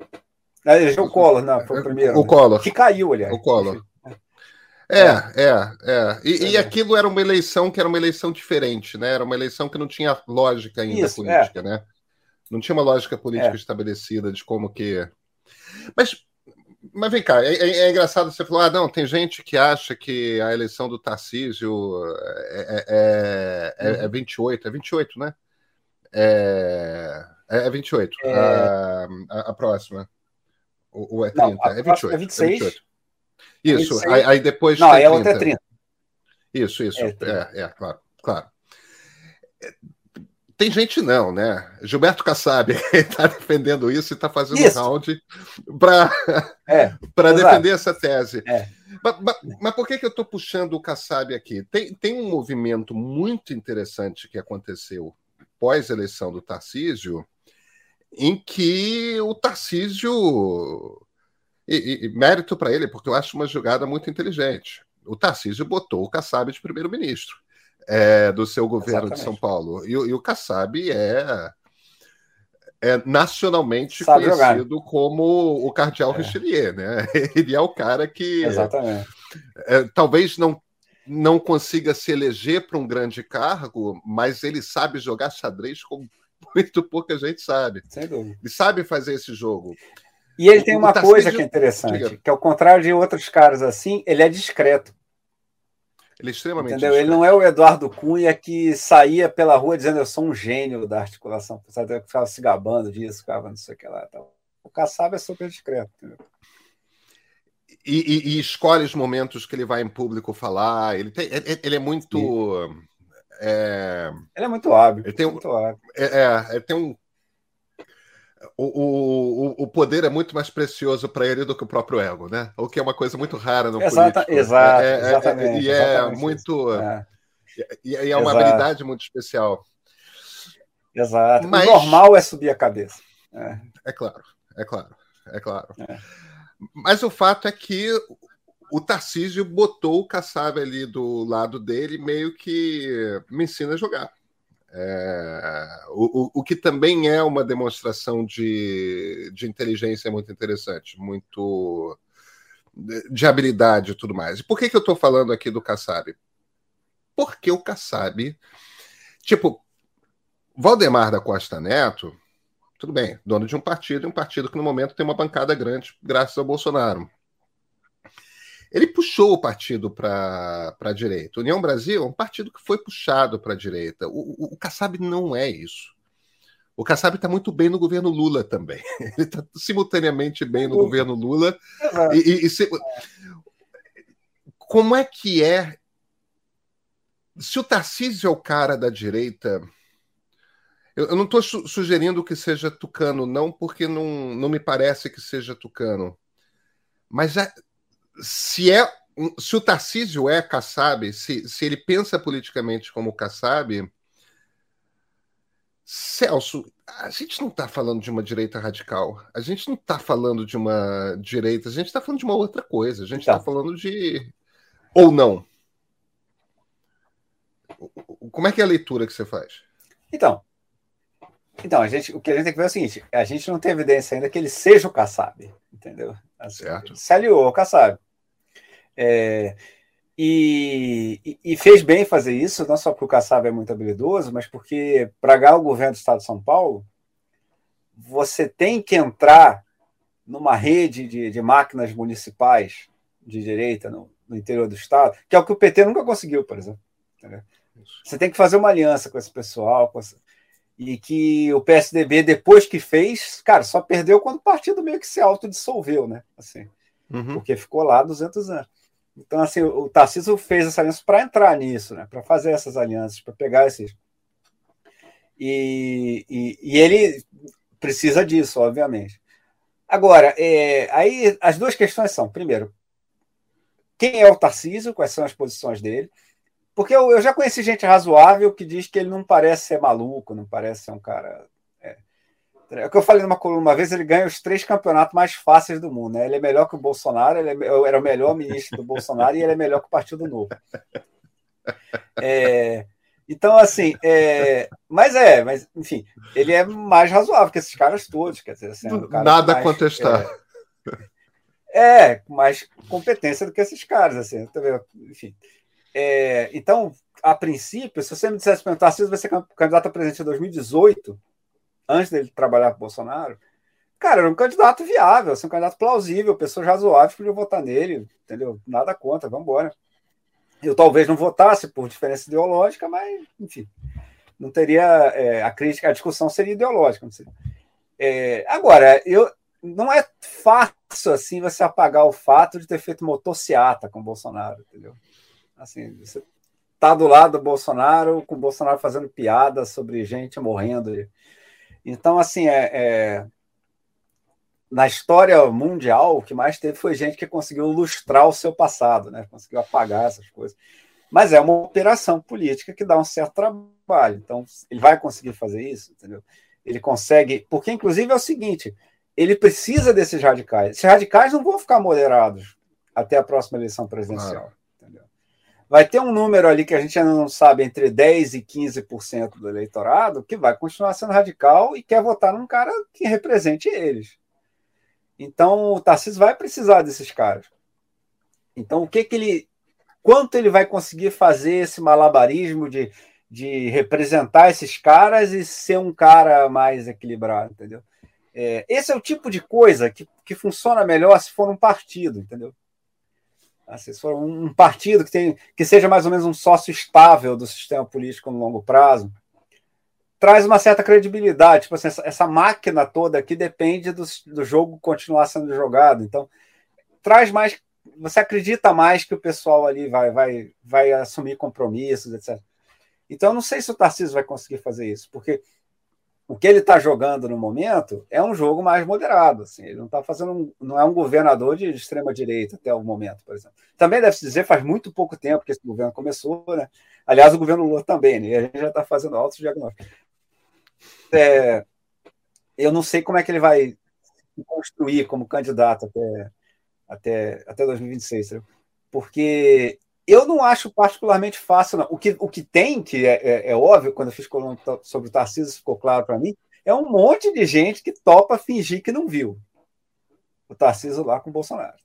Elegeu o Collor, não, foi o primeiro. O né? Collor. Que caiu, aliás. O Collor. É, é, é. E, e, aquilo era uma eleição que era uma eleição diferente, né? Era uma eleição que não tinha lógica ainda Isso, política, é. né? Não tinha uma lógica política é. estabelecida de como que. Mas mas vem cá, é, é, é, engraçado você falar, ah, não, tem gente que acha que a eleição do Tarcísio é, é, é, é 28, uhum. é 28, né? É, é 28, é... A, a, a, próxima. Ou, é 30? Não, é 28. É 26. É 28. Isso, 26. Aí, aí, depois. Não, é outra é 30. Isso, isso. É, é, é claro, claro. Tem gente não, né? Gilberto Kassab está defendendo isso e está fazendo isso. round para é, defender essa tese. É. Mas, mas, mas, por que, que eu estou puxando o Kassab aqui? Tem, tem um movimento muito interessante que aconteceu pós-eleição do Tarcísio, em que o Tarcísio. E, e, mérito para ele, porque eu acho uma jogada muito inteligente. O Tarcísio botou o Kassab de primeiro-ministro é, do seu governo Exatamente. de São Paulo. E, e o Kassab é, é nacionalmente Sabe conhecido jogar. como o Cardeal é. Richelieu, né? Ele é o cara que é, talvez não não consiga se eleger para um grande cargo, mas ele sabe jogar xadrez como muito pouca gente sabe. Sem dúvida. Ele sabe fazer esse jogo. E ele tem uma coisa que é interessante, que ao contrário de outros caras assim, ele é discreto. Ele é extremamente. Entendeu? Ele não é o Eduardo Cunha que saía pela rua dizendo eu sou um gênio da articulação. Sabe? Ficava se gabando disso, ficava não sei o que lá. Tal. O Kassab é super discreto. E, e, e, escolhe os momentos que ele vai em público falar. Ele, tem, ele é muito. É... Ele é muito hábil. Ele tem, muito hábil. É, é, ele tem um o, o, o poder é muito mais precioso para ele do que o próprio ego, né? O que é uma coisa muito rara no Exata, político. Exato, é, é, exatamente. e é muito. É. E, é uma Exato. habilidade muito especial. Exato. Mas, o normal é subir a cabeça. É, é claro, é claro, é claro. Mas o fato é que o Tarcísio botou o Kassab ali do lado dele, meio que me ensina a jogar. É, o, o, o, que também é uma demonstração de, de inteligência muito interessante, muito de habilidade e tudo mais. E por que, que eu estou falando aqui do Kassab? Porque o Kassab, tipo, Valdemar da Costa Neto, tudo bem, dono de um partido, um partido que no momento tem uma bancada grande, graças ao Bolsonaro. Ele puxou o partido para a direita. União Brasil é um partido que foi puxado para a direita. O, o, o Kassab não é isso. O Kassab está muito bem no governo Lula também. Ele está simultaneamente bem no governo Lula. E, e, e se... Como é que é? Se o Tarcísio é o cara da direita, eu, eu não estou su sugerindo que seja tucano, não, porque não, não me parece que seja tucano. Mas é, se é se o Tarcísio é Kassab, se, se ele pensa politicamente como Kassab, Celso, a gente não está falando de uma direita radical, a gente não está falando de uma direita, a gente está falando de uma outra coisa, a gente está então. falando de. Ou não? Como é que é a leitura que você faz? Então, então a gente, o que a gente tem que ver é o seguinte: a gente não tem evidência ainda que ele seja o Kassab, entendeu? Assim, certo. Se aliou ao Kassab. É, e, e, fez bem fazer isso, não só porque o Kassab é muito habilidoso, mas porque para ganhar o governo do Estado de São Paulo, você tem que entrar numa rede de, de máquinas municipais de direita no, no, interior do Estado, que é o que o PT nunca conseguiu, por exemplo. Você tem que fazer uma aliança com esse pessoal, com essa... e que o PSDB, depois que fez, cara, só perdeu quando o partido meio que se autodissolveu, né? Assim, uhum. Porque ficou lá 200 anos. Então, assim, o Tarcísio fez essa aliança para entrar nisso, né? para fazer essas alianças, para pegar esses. E, e, e, ele precisa disso, obviamente. Agora, é, aí as duas questões são: primeiro, quem é o Tarcísio, quais são as posições dele? Porque eu, eu já conheci gente razoável que diz que ele não parece ser maluco, não parece ser um cara é o que eu falei numa coluna uma vez, ele ganha os três campeonatos mais fáceis do mundo. Né? Ele é melhor que o Bolsonaro, ele é, era o melhor ministro do Bolsonaro e ele é melhor que o Partido Novo. É, então, assim, é, mas é, mas enfim, ele é mais razoável que esses caras todos. Quer dizer, assim, é Nada mais, a contestar. É, é, mais competência do que esses caras, assim, enfim. É, então, a princípio, se você me dissesse perguntar se vai ser candidato a presidente em 2018, antes dele trabalhar com Bolsonaro, cara, era um candidato viável, assim, um candidato plausível, pessoas razoáveis podiam votar nele, entendeu? Nada contra, vamos embora. Eu talvez não votasse por diferença ideológica, mas, enfim, não teria. É, a crítica, a discussão seria ideológica. É, agora, eu, não é fácil assim você apagar o fato de ter feito motociata com Bolsonaro, entendeu? Assim, você tá do lado do Bolsonaro, com o Bolsonaro fazendo piada sobre gente morrendo. Então, assim, é, é, na história mundial, o que mais teve foi gente que conseguiu lustrar o seu passado, né? conseguiu apagar essas coisas. Mas é uma operação política que dá um certo trabalho. Então, ele vai conseguir fazer isso, entendeu? Ele consegue. Porque, inclusive, é o seguinte: ele precisa desses radicais. Esses radicais não vão ficar moderados até a próxima eleição presidencial vai ter um número ali que a gente ainda não sabe, entre 10% e 15% do eleitorado, que vai continuar sendo radical e quer votar num cara que represente eles. Então, o Tarcísio vai precisar desses caras. Então, o que que ele. Quanto ele vai conseguir fazer esse malabarismo de, de representar esses caras e ser um cara mais equilibrado, entendeu? É, esse é o tipo de coisa que, que funciona melhor se for um partido, entendeu? Se for um partido que, tem, que seja mais ou menos um sócio estável do sistema político no longo prazo, traz uma certa credibilidade. Tipo assim, essa, essa, máquina toda aqui depende do, do jogo continuar sendo jogado. Então, traz mais. Você acredita mais que o pessoal ali vai, vai, vai assumir compromissos, etc. Então, eu não sei se o Tarcísio vai conseguir fazer isso, porque o que ele está jogando no momento é um jogo mais moderado. Assim, ele não está fazendo um, não é um governador de extrema direita até o momento, por exemplo. Também deve se dizer faz muito pouco tempo que esse governo começou, né? Aliás, o governo Lula também, né? E a gente já está fazendo altos diagnósticos. É, eu não sei como é que ele vai se construir como candidato até até até 2026, porque eu não acho particularmente fácil, não. O que, o que tem, que é, é, é óbvio, quando eu fiz coluna sobre o Tarcísio, ficou claro para mim, é um monte de gente que topa fingir que não viu o Tarcísio lá com o Bolsonaro.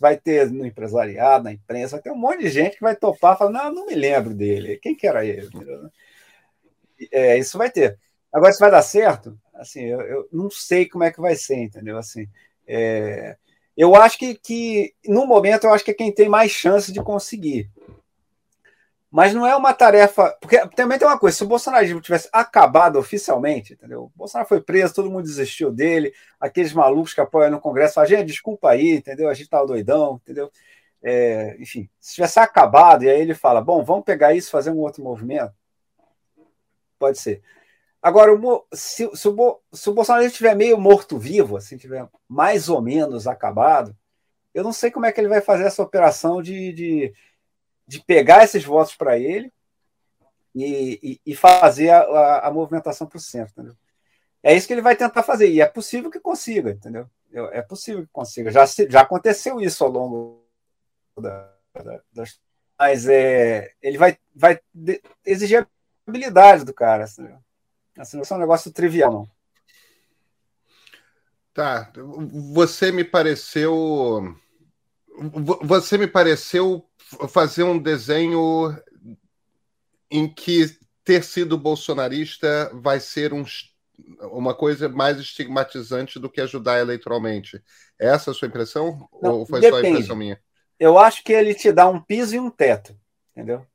Vai ter no empresariado, na imprensa, vai ter um monte de gente que vai topar falar, não, não me lembro dele. Quem que era ele? É, isso vai ter. Agora, se vai dar certo, assim, eu, eu, não sei como é que vai ser, entendeu? Assim, é, eu acho que, que, no momento, eu acho que é quem tem mais chance de conseguir. Mas não é uma tarefa. Porque também tem uma coisa: se o bolsonarismo tivesse acabado oficialmente, entendeu? O Bolsonaro foi preso, todo mundo desistiu dele, aqueles malucos que apoiam no Congresso falam, gente, desculpa aí, entendeu? A gente tava doidão, entendeu? É, enfim, se tivesse acabado, e aí ele fala: bom, vamos pegar isso fazer um outro movimento. Pode ser. Agora, se, se, o, se o Bolsonaro estiver meio morto-vivo, assim, tiver mais ou menos acabado, eu não sei como é que ele vai fazer essa operação de, de, de pegar esses votos para ele e, e, e, fazer a, a, a movimentação para o centro. Entendeu? É isso que ele vai tentar fazer, e é possível que consiga, entendeu? É possível que consiga. Já, já aconteceu isso ao longo da, da, das. Mas é, ele vai, vai exigir habilidade do cara. Assim, Assim, não é um negócio trivial, não. Tá. Você me pareceu. Você me pareceu fazer um desenho em que ter sido bolsonarista vai ser um, uma coisa mais estigmatizante do que ajudar eleitoralmente. É essa a sua impressão? Não, ou foi depende. só a impressão minha? Eu acho que ele te dá um piso e um teto, entendeu?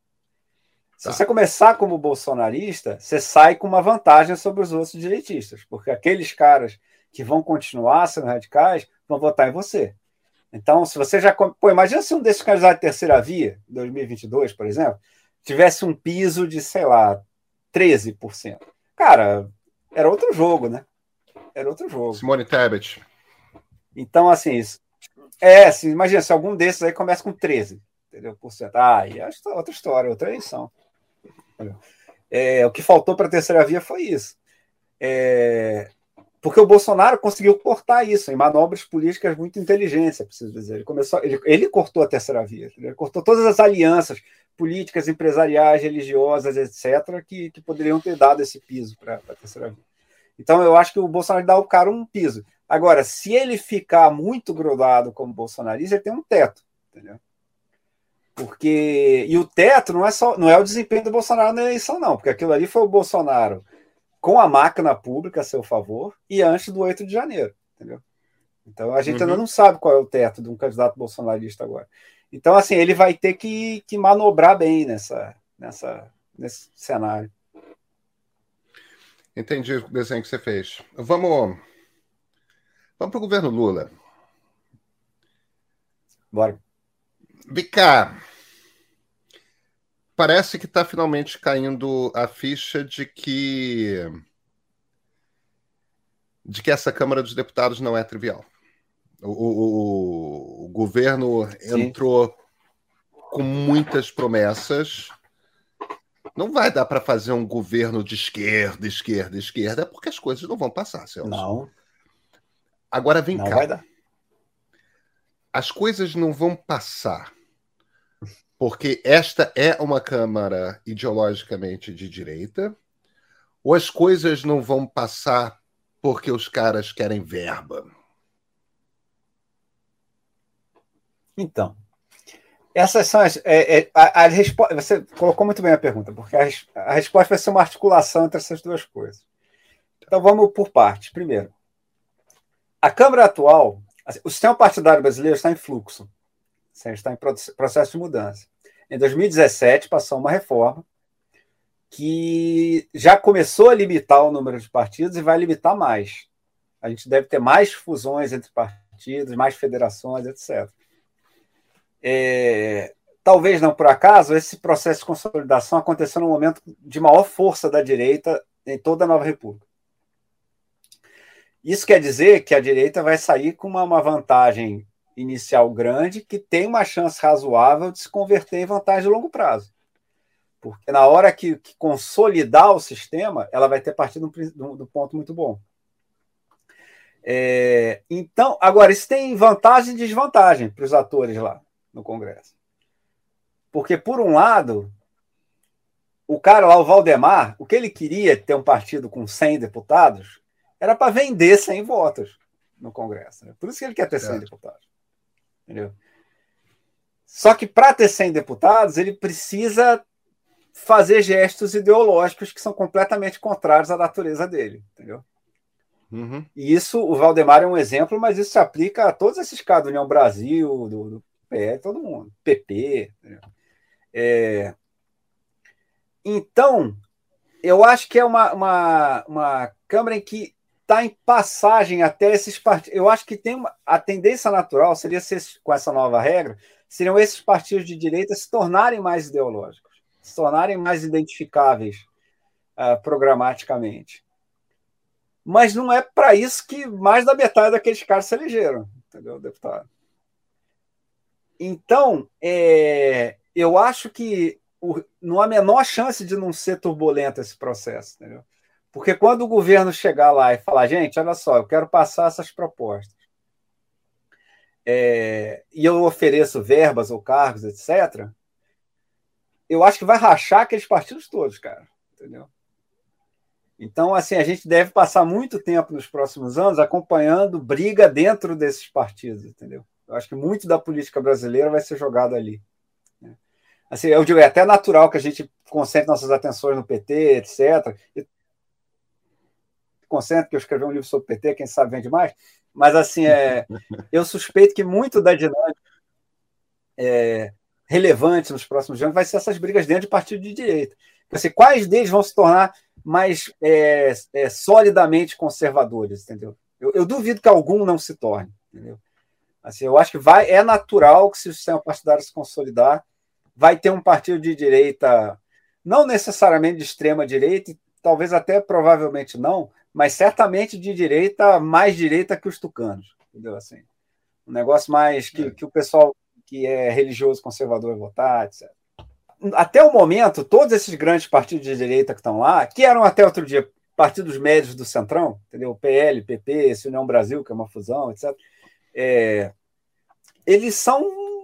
Se tá. você começar como bolsonarista, você sai com uma vantagem sobre os outros direitistas, porque aqueles caras que vão continuar sendo radicais vão votar em você. Então, se você já. Pô, imagina se um desses candidatos de terceira via, 2022, por exemplo, tivesse um piso de, sei lá, 13%. Cara, era outro jogo, né? Era outro jogo. Simone Tebet. Então, assim, é, assim, imagina se algum desses aí começa com 13%, entendeu? Por cento. Ah, e é outra história, outra eleição. É, o que faltou para a terceira via foi isso. É, porque o Bolsonaro conseguiu cortar isso em manobras políticas muito inteligentes, é preciso dizer. Ele, começou, ele, ele cortou a terceira via, ele cortou todas as alianças políticas, empresariais, religiosas, etc., que, que poderiam ter dado esse piso para a terceira via. Então, eu acho que o Bolsonaro dá ao cara um piso. Agora, se ele ficar muito grudado como bolsonarista, ele tem um teto, entendeu? Porque. E o teto não é só não é o desempenho do Bolsonaro na eleição, não, porque aquilo ali foi o Bolsonaro com a máquina pública a seu favor e antes do 8 de janeiro, entendeu? Então a gente uhum. ainda não sabe qual é o teto de um candidato bolsonarista agora. Então, assim, ele vai ter que, que manobrar bem nessa, nessa, nesse cenário. Entendi o desenho que você fez. Vamos, vamos para o governo Lula. Bora. Bica, parece que está finalmente caindo a ficha de que de que essa Câmara dos Deputados não é trivial. O, o, o governo Sim. entrou com muitas promessas. Não vai dar para fazer um governo de esquerda, esquerda, esquerda, porque as coisas não vão passar, Celso. Não. Agora vem não cá. Vai dar as coisas não vão passar porque esta é uma Câmara ideologicamente de direita, ou as coisas não vão passar porque os caras querem verba? Então, essas são as. É, é, a, a você colocou muito bem a pergunta, porque a, a resposta vai ser uma articulação entre essas duas coisas. Então vamos por partes. Primeiro, a Câmara atual Assim, o sistema partidário brasileiro está em fluxo, está em processo de mudança. Em 2017, passou uma reforma que já começou a limitar o número de partidos e vai limitar mais. A gente deve ter mais fusões entre partidos, mais federações, etc. É, talvez não por acaso, esse processo de consolidação aconteceu no momento de maior força da direita em toda a nova república. Isso quer dizer que a direita vai sair com uma, vantagem inicial grande que tem uma chance razoável de se converter em vantagem de longo prazo. Porque na hora que, que consolidar o sistema, ela vai ter partido do, do ponto muito bom. É, então, agora, isso tem vantagem e desvantagem para os atores lá no Congresso. Porque, por um lado, o cara lá, o Valdemar, o que ele queria ter um partido com 100 deputados era para vender 100 votos no Congresso. Né? Por isso que ele quer ter 100 deputados. Entendeu? Só que para ter 100 deputados, ele precisa fazer gestos ideológicos que são completamente contrários à natureza dele. Entendeu? Uhum. E isso, o Valdemar é um exemplo, mas isso se aplica a todos esses casos, União Brasil, do, do PL, todo mundo, PP. É... Então, eu acho que é uma, uma, uma Câmara em que está em passagem até esses partidos. Eu acho que tem uma, a tendência natural seria ser, com essa nova regra, seriam esses partidos de direita se tornarem mais ideológicos, se tornarem mais identificáveis uh, programaticamente. Mas não é para isso que mais da metade daqueles caras se elegeram, entendeu, deputado? Então, é, eu acho que o, não há a menor chance de não ser turbulento esse processo, entendeu? Porque quando o governo chegar lá e falar, gente, olha só, eu quero passar essas propostas, é, e eu ofereço verbas ou cargos, etc., eu acho que vai rachar aqueles partidos todos, cara, entendeu? Então, assim, a gente deve passar muito tempo nos próximos anos acompanhando briga dentro desses partidos, entendeu? Eu acho que muito da política brasileira vai ser jogado ali. Né? Assim, eu digo, é até natural que a gente concentre nossas atenções no PT, etc. E concentre que eu escrevi um livro sobre o PT, quem sabe vende mais. Mas, assim, é, eu suspeito que muito da dinâmica é, relevante nos próximos anos vai ser essas brigas dentro de partido de direita. Assim, quais deles vão se tornar mais é, é, solidamente conservadores, entendeu? Eu, eu, duvido que algum não se torne, entendeu? Assim, eu acho que vai, é natural que se o sistema partidário se consolidar, vai ter um partido de direita, não necessariamente de extrema direita, talvez até provavelmente não, mas certamente de direita, mais direita que os tucanos, entendeu? Assim, um negócio mais que, é. que o pessoal que é religioso conservador votar, etc até o momento, todos esses grandes partidos de direita que estão lá, que eram até outro dia partidos médios do Centrão, entendeu? PL, PP, União Brasil, que é uma fusão, etc. É, eles são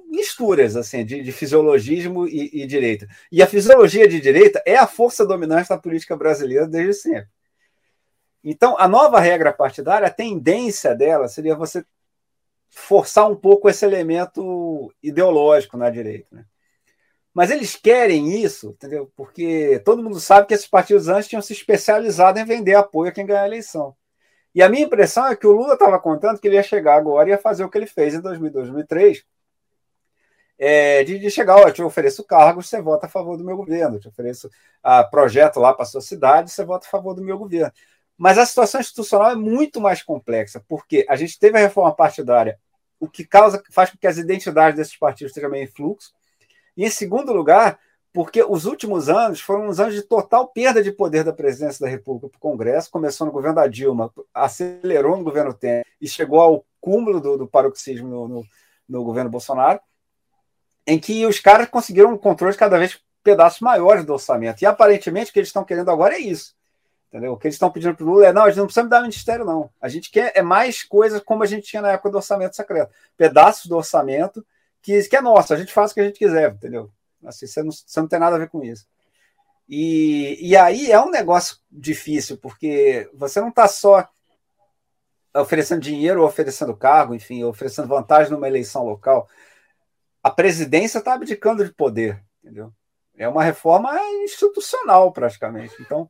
misturas assim de, de fisiologismo e, e, direita. E a fisiologia de direita é a força dominante da política brasileira desde sempre. Então, a nova regra partidária, a tendência dela seria você forçar um pouco esse elemento ideológico na direita. Né? Mas eles querem isso, entendeu? Porque todo mundo sabe que esses partidos antes tinham se especializado em vender apoio a quem ganhar a eleição. E a minha impressão é que o Lula estava contando que ele ia chegar agora e ia fazer o que ele fez em 2002, 2003, é, de, de, chegar, ó, eu te ofereço cargos, você vota a favor do meu governo, eu te ofereço a projeto lá para a sua cidade, você vota a favor do meu governo. Mas a situação institucional é muito mais complexa, porque a gente teve a reforma partidária, o que causa, faz com que as identidades desses partidos estejam meio em fluxo, e, em segundo lugar, porque os últimos anos foram uns anos de total perda de poder da presidência da República para o Congresso, começou no governo da Dilma, acelerou no governo Temer e chegou ao cúmulo do, do paroxismo no, no, no, governo Bolsonaro, em que os caras conseguiram um controle cada vez pedaços maiores do orçamento. E aparentemente o que eles estão querendo agora é isso. Entendeu? O que eles estão pedindo para o Lula é: não, a gente não precisa dar ministério, não. A gente quer é mais coisas como a gente tinha na época do orçamento secreto pedaços do orçamento que, que é nosso, a gente faz o que a gente quiser, entendeu? Assim, você, não, você não tem nada a ver com isso. E, e aí é um negócio difícil, porque você não está só oferecendo dinheiro oferecendo cargo, enfim, oferecendo vantagem numa eleição local. A presidência está abdicando de poder, entendeu? É uma reforma institucional, praticamente. Então,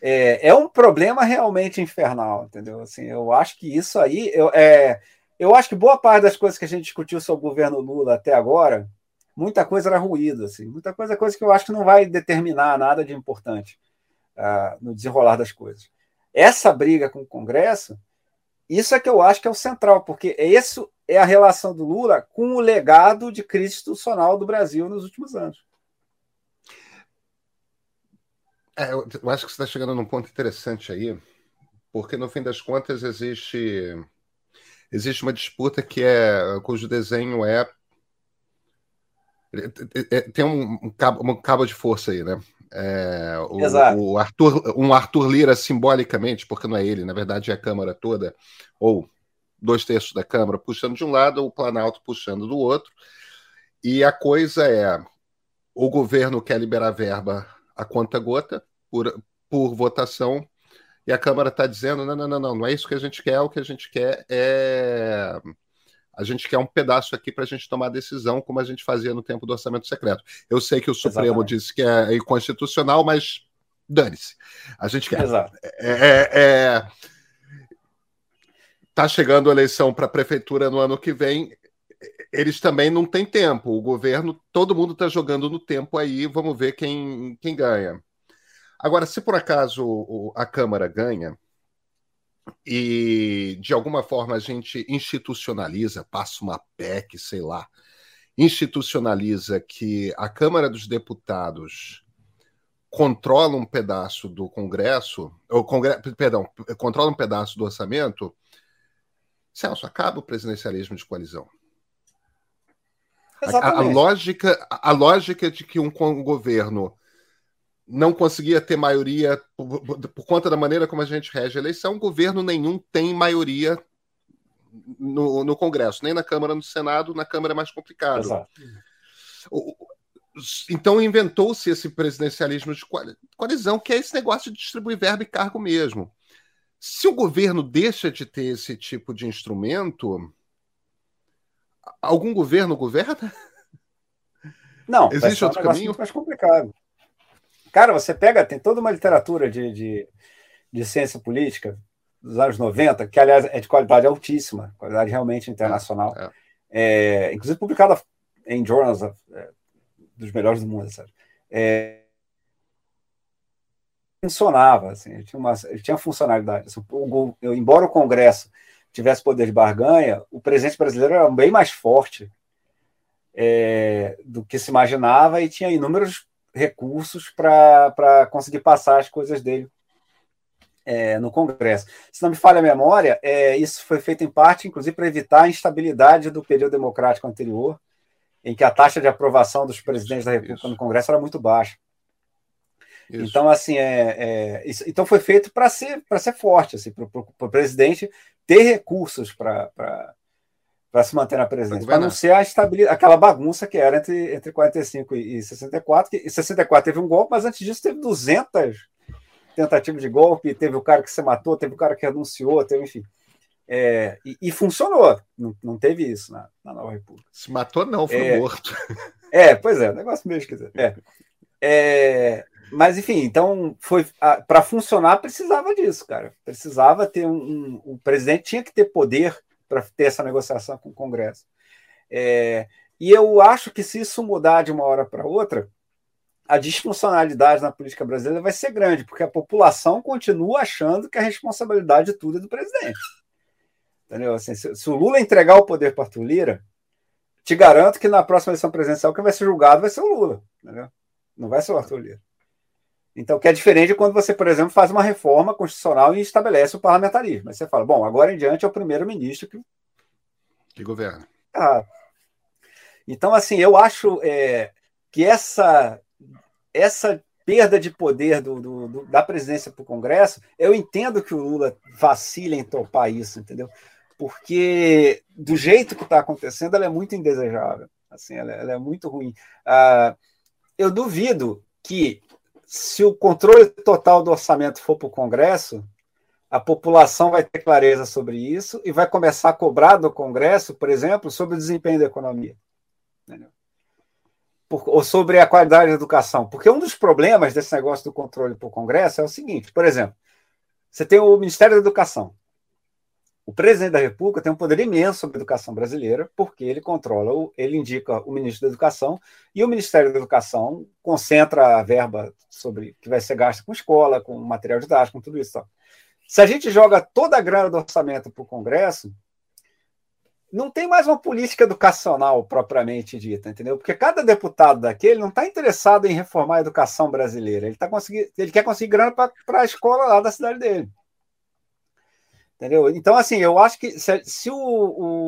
é, é um problema realmente infernal, entendeu? Assim, eu acho que isso aí eu, é, eu acho que boa parte das coisas que a gente discutiu sobre o governo Lula até agora, muita coisa era ruído, assim, muita coisa é coisa que eu acho que não vai determinar nada de importante uh, no desenrolar das coisas. Essa briga com o Congresso, isso é que eu acho que é o central, porque isso é a relação do Lula com o legado de crise institucional do Brasil nos últimos anos. É, eu acho que você está chegando num ponto interessante aí, porque no fim das contas existe existe uma disputa que é cujo desenho é, é, é tem um, um, cabo, um cabo de força aí, né? É, o, Exato. o Arthur, um Arthur Lira simbolicamente, porque não é ele, na verdade é a Câmara toda, ou dois terços da Câmara puxando de um lado, o Planalto puxando do outro, e a coisa é o governo quer liberar verba a conta gota por, por votação e a Câmara está dizendo: não, não, não, não, não é isso que a gente quer, o que a gente quer é. A gente quer um pedaço aqui para a gente tomar decisão, como a gente fazia no tempo do orçamento secreto. Eu sei que o Supremo Exatamente. disse que é inconstitucional, mas dane-se. A gente quer. Exato. É, é, é... Tá chegando a eleição para a prefeitura no ano que vem. Eles também não têm tempo. O governo, todo mundo está jogando no tempo aí. Vamos ver quem, quem ganha. Agora, se por acaso a Câmara ganha e de alguma forma a gente institucionaliza, passa uma PEC, sei lá, institucionaliza que a Câmara dos Deputados controla um pedaço do Congresso, ou Congresso, perdão, controla um pedaço do orçamento, Celso, acaba o presidencialismo de coalizão. A, a, lógica, a lógica de que um governo não conseguia ter maioria por, por, conta da maneira como a gente rege a eleição, governo nenhum tem maioria no, no Congresso, nem na Câmara, no Senado, na Câmara é mais complicado. Exato. Então inventou-se esse presidencialismo de coalizão, que é esse negócio de distribuir verba e cargo mesmo. Se o governo deixa de ter esse tipo de instrumento, algum governo governa? Não, existe outro caminho mais complicado. Cara, você pega, tem toda uma literatura de, de, de ciência política dos anos 90, que, aliás, é de qualidade altíssima, qualidade realmente internacional, é, é. É, inclusive publicada em journals é, dos melhores do mundo, sabe? É, funcionava, assim, ele tinha, uma, tinha funcionalidade. Assim, o, embora o Congresso tivesse poder de barganha, o presidente brasileiro era bem mais forte é, do que se imaginava e tinha inúmeros recursos para conseguir passar as coisas dele é, no Congresso. Se não me falha a memória, é, isso foi feito em parte, inclusive, para evitar a instabilidade do período democrático anterior, em que a taxa de aprovação dos presidentes da República isso. no Congresso era muito baixa. Isso. Então, assim, é, é isso, então foi feito para ser, ser forte, assim, para o presidente ter recursos para para se manter na presidência, para não ser a estabilidade, aquela bagunça que era entre, entre 45 e 64, que em 64 teve um golpe, mas antes disso teve 200 tentativas de golpe, teve o cara que se matou, teve o cara que renunciou, teve, enfim. É, e, e, funcionou, não, não teve isso na, na, Nova República. Se matou, não, foi é, morto. É, pois é, negócio mesmo, quer dizer. É, é, mas, enfim, então, foi para funcionar precisava disso, cara. Precisava ter um, um. O presidente tinha que ter poder para ter essa negociação com o Congresso. É, e eu acho que se isso mudar de uma hora para outra, a disfuncionalidade na política brasileira vai ser grande, porque a população continua achando que a responsabilidade de tudo é do presidente. Entendeu? Assim, se, se, o Lula entregar o poder para Arthur Lira, te garanto que na próxima eleição presidencial quem vai ser julgado vai ser o Lula. Entendeu? Não vai ser o Arthur Lira. Então, que é diferente quando você, por exemplo, faz uma reforma constitucional e estabelece o parlamentarismo. Mas você fala, bom, agora em diante é o primeiro-ministro que... que governa. Ah, então, assim, eu acho é, que essa, essa perda de poder do, do, do da presidência para o Congresso, eu entendo que o Lula vacile em topar isso, entendeu? Porque do jeito que está acontecendo, ela é muito indesejável. Assim, ela, ela é muito ruim. Ah, eu duvido que se o controle total do orçamento for para o Congresso, a população vai ter clareza sobre isso e vai começar a cobrar do Congresso, por exemplo, sobre o desempenho da economia. Por, ou sobre a qualidade da educação. Porque um dos problemas desse negócio do controle para o Congresso é o seguinte: por exemplo, você tem o Ministério da Educação. O presidente da República tem um poder imenso sobre a educação brasileira, porque ele controla, ele indica o ministro da Educação, e o Ministério da Educação concentra a verba sobre que vai ser gasta com escola, com material didático, com tudo isso. Se a gente joga toda a grana do orçamento para o Congresso, não tem mais uma política educacional propriamente dita, entendeu? Porque cada deputado daquele não está interessado em reformar a educação brasileira. Ele, tá ele quer conseguir grana para a escola lá da cidade dele. Entendeu? Então, assim, eu acho que se, se o,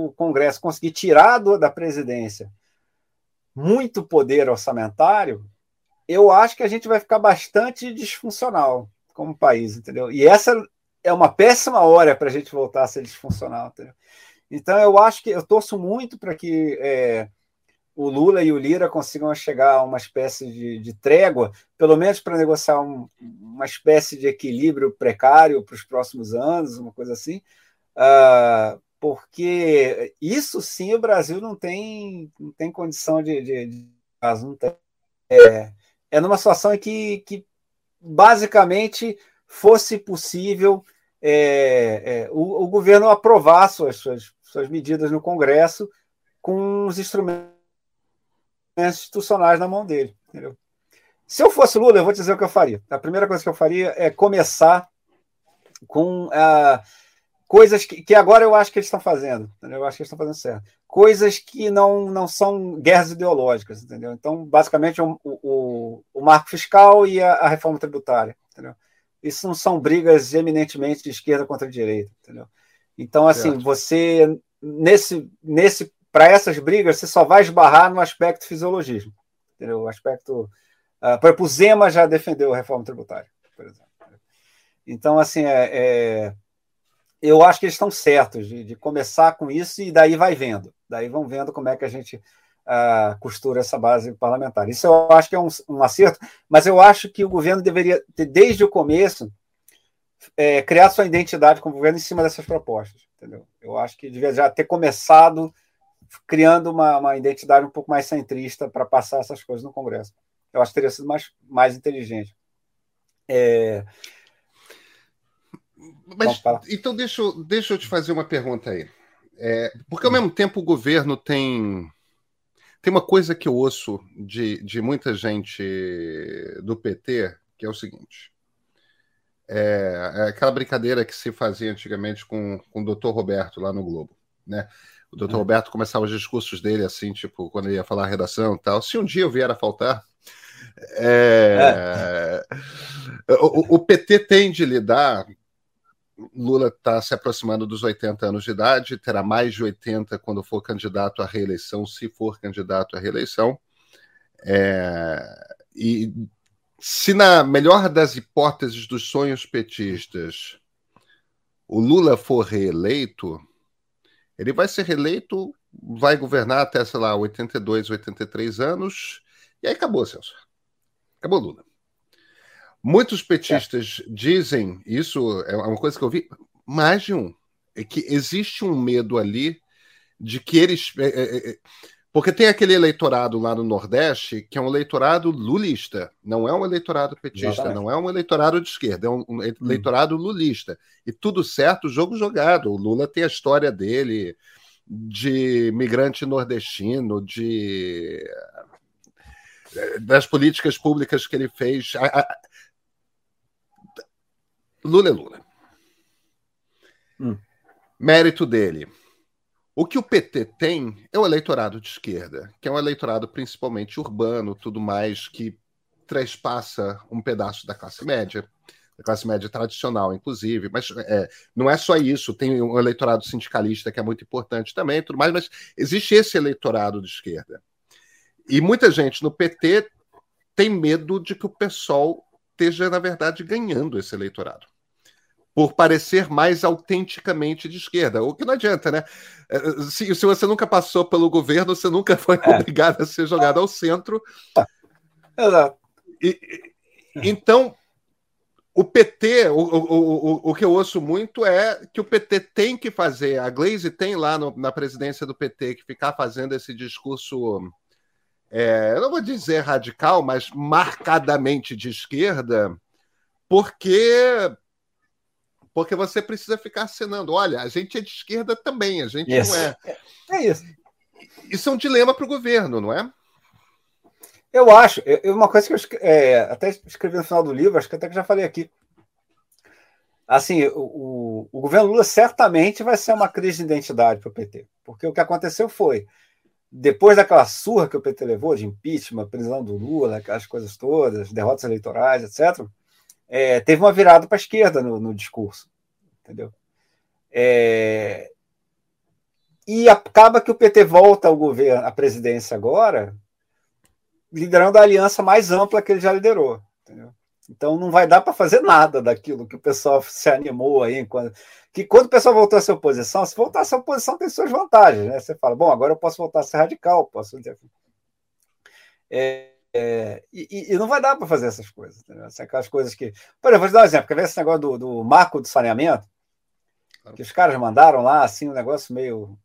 o, Congresso conseguir tirar do, da presidência muito poder orçamentário, eu acho que a gente vai ficar bastante disfuncional como país, entendeu? E essa é uma péssima hora para a gente voltar a ser disfuncional, entendeu? Então, eu acho que eu torço muito para que é, o Lula e o Lira consigam chegar a uma espécie de, de trégua, pelo menos para negociar um, uma espécie de equilíbrio precário para os próximos anos, uma coisa assim, uh, porque isso sim o Brasil não tem, não tem condição de, de, de não tem, é, é numa situação em que, que basicamente fosse possível é, é, o, o, governo aprovar suas, suas, suas medidas no Congresso com os instrumentos institucionais na mão dele. Entendeu? Se eu fosse Lula, eu vou te dizer o que eu faria. A primeira coisa que eu faria é começar com uh, coisas que, que, agora eu acho que eles estão fazendo. Entendeu? Eu acho que eles estão fazendo certo. Coisas que não, não são guerras ideológicas, entendeu? Então, basicamente, o, o, o marco fiscal e a, a, reforma tributária, entendeu? Isso não são brigas eminentemente de esquerda contra direita, entendeu? Então, assim, certo. você nesse nesse para essas brigas, você só vai esbarrar no aspecto fisiologismo. Entendeu? O aspecto. Uh, por exemplo, o Zema já defendeu a reforma tributária, por exemplo. Então, assim, é, é eu acho que eles estão certos de, de, começar com isso e daí vai vendo. Daí vão vendo como é que a gente uh, costura essa base parlamentar. Isso eu acho que é um, um, acerto, mas eu acho que o governo deveria ter, desde o começo, é, criar sua identidade como governo em cima dessas propostas. Entendeu? Eu acho que devia já ter começado criando uma, uma identidade um pouco mais centrista para passar essas coisas no Congresso. Eu acho que teria sido mais, mais inteligente. É... Mas, então, deixa eu, deixa eu te fazer uma pergunta aí. É, porque, ao mesmo tempo, o governo tem. Tem uma coisa que eu ouço de, de muita gente do PT, que é o seguinte. É, é aquela brincadeira que se fazia antigamente com, com o doutor Roberto lá no Globo. Né? O doutor é. Roberto começava os discursos dele assim, tipo, quando ele ia falar a redação e tal. Se um dia eu vier a faltar. É... É. O, o, PT tem de lidar. Lula está se aproximando dos 80 anos de idade, terá mais de 80 quando for candidato à reeleição, se for candidato à reeleição. É, e se, na melhor das hipóteses dos sonhos petistas, o Lula for reeleito, ele vai ser reeleito, vai governar até, sei lá, 82, 83 anos, e aí acabou, Celso. Acabou Lula. Muitos petistas é. dizem, isso é uma coisa que eu vi, mais de um, é que existe um medo ali de que eles. É, é, é porque tem aquele eleitorado lá no Nordeste que é um eleitorado lulista, não é um eleitorado petista, Exatamente. não é um eleitorado de esquerda, é um, um hum. eleitorado hum. lulista. E tudo certo, jogo jogado. O Lula tem a história dele de migrante nordestino, de das políticas públicas que ele fez. Lula é Lula. Hum. Mérito dele o que o PT tem é o eleitorado de esquerda, que é um eleitorado principalmente urbano, tudo mais, que trespassa um pedaço da classe média, da classe média tradicional, inclusive. Mas é, não é só isso, tem um eleitorado sindicalista que é muito importante também, tudo mais, mas existe esse eleitorado de esquerda. E muita gente no PT tem medo de que o PSOL esteja, na verdade, ganhando esse eleitorado por parecer mais autenticamente de esquerda. O que não adianta, né? É, se, se você nunca passou pelo governo, você nunca foi é. obrigado a ser jogado ao centro. É. Exato. E, então, o PT, o, o, o, o que eu ouço muito é que o PT tem que fazer, a Glaze tem lá no, na presidência do PT que ficar fazendo esse discurso, é, eu não vou dizer radical, mas marcadamente de esquerda, porque porque você precisa ficar assinando. Olha, a gente é de esquerda também, a gente não é. É isso. Isso é um dilema para o governo, não é? Eu acho. Eu, uma coisa que eu é, até escrevi no final do livro, acho que até que já falei aqui. Assim, o, o governo Lula certamente vai ser uma crise de identidade para o PT. Porque o que aconteceu foi, depois daquela surra que o PT levou de impeachment, prisão do Lula, aquelas coisas todas, derrotas eleitorais, etc., é, teve uma virada para a esquerda no, no, discurso, entendeu? É, e acaba que o PT volta ao governo, à presidência agora, liderando a aliança mais ampla que ele já liderou, entendeu? Então não vai dar para fazer nada daquilo que o pessoal se animou aí. Quando, que quando o pessoal voltou a ser oposição, se voltar a ser oposição tem suas vantagens, né? Você fala, bom, agora eu posso voltar a ser radical, posso É, é, e, e, não vai dar para fazer essas coisas. Assim, aquelas coisas que. Por exemplo, vou te dar um exemplo. Quer ver esse negócio do, do marco do saneamento? Que os caras mandaram lá, assim, um negócio meio.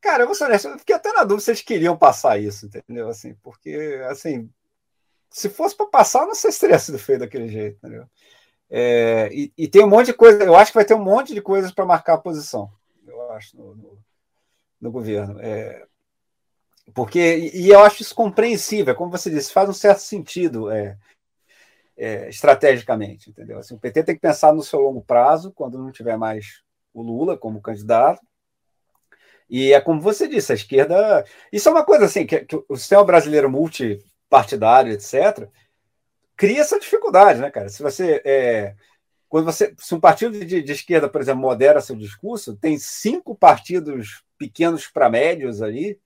Cara, eu vou ser honesto, eu fiquei até na dúvida se eles queriam passar isso, entendeu? Assim, porque, assim, se fosse para passar, não sei se teria sido feito daquele jeito, entendeu? É, e, e, tem um monte de coisa, eu acho que vai ter um monte de coisas para marcar a posição, eu acho, no, no, no governo. É, porque, e eu acho isso compreensível, como você disse, faz um certo sentido é, é, estrategicamente, entendeu? Assim, o PT tem que pensar no seu longo prazo, quando não tiver mais o Lula como candidato. E é como você disse, a esquerda. Isso é uma coisa assim, que, que o sistema brasileiro multipartidário, etc., cria essa dificuldade, né, cara? Se você. É, quando você. Se um partido de, de esquerda, por exemplo, modera seu discurso, tem cinco partidos pequenos para médios ali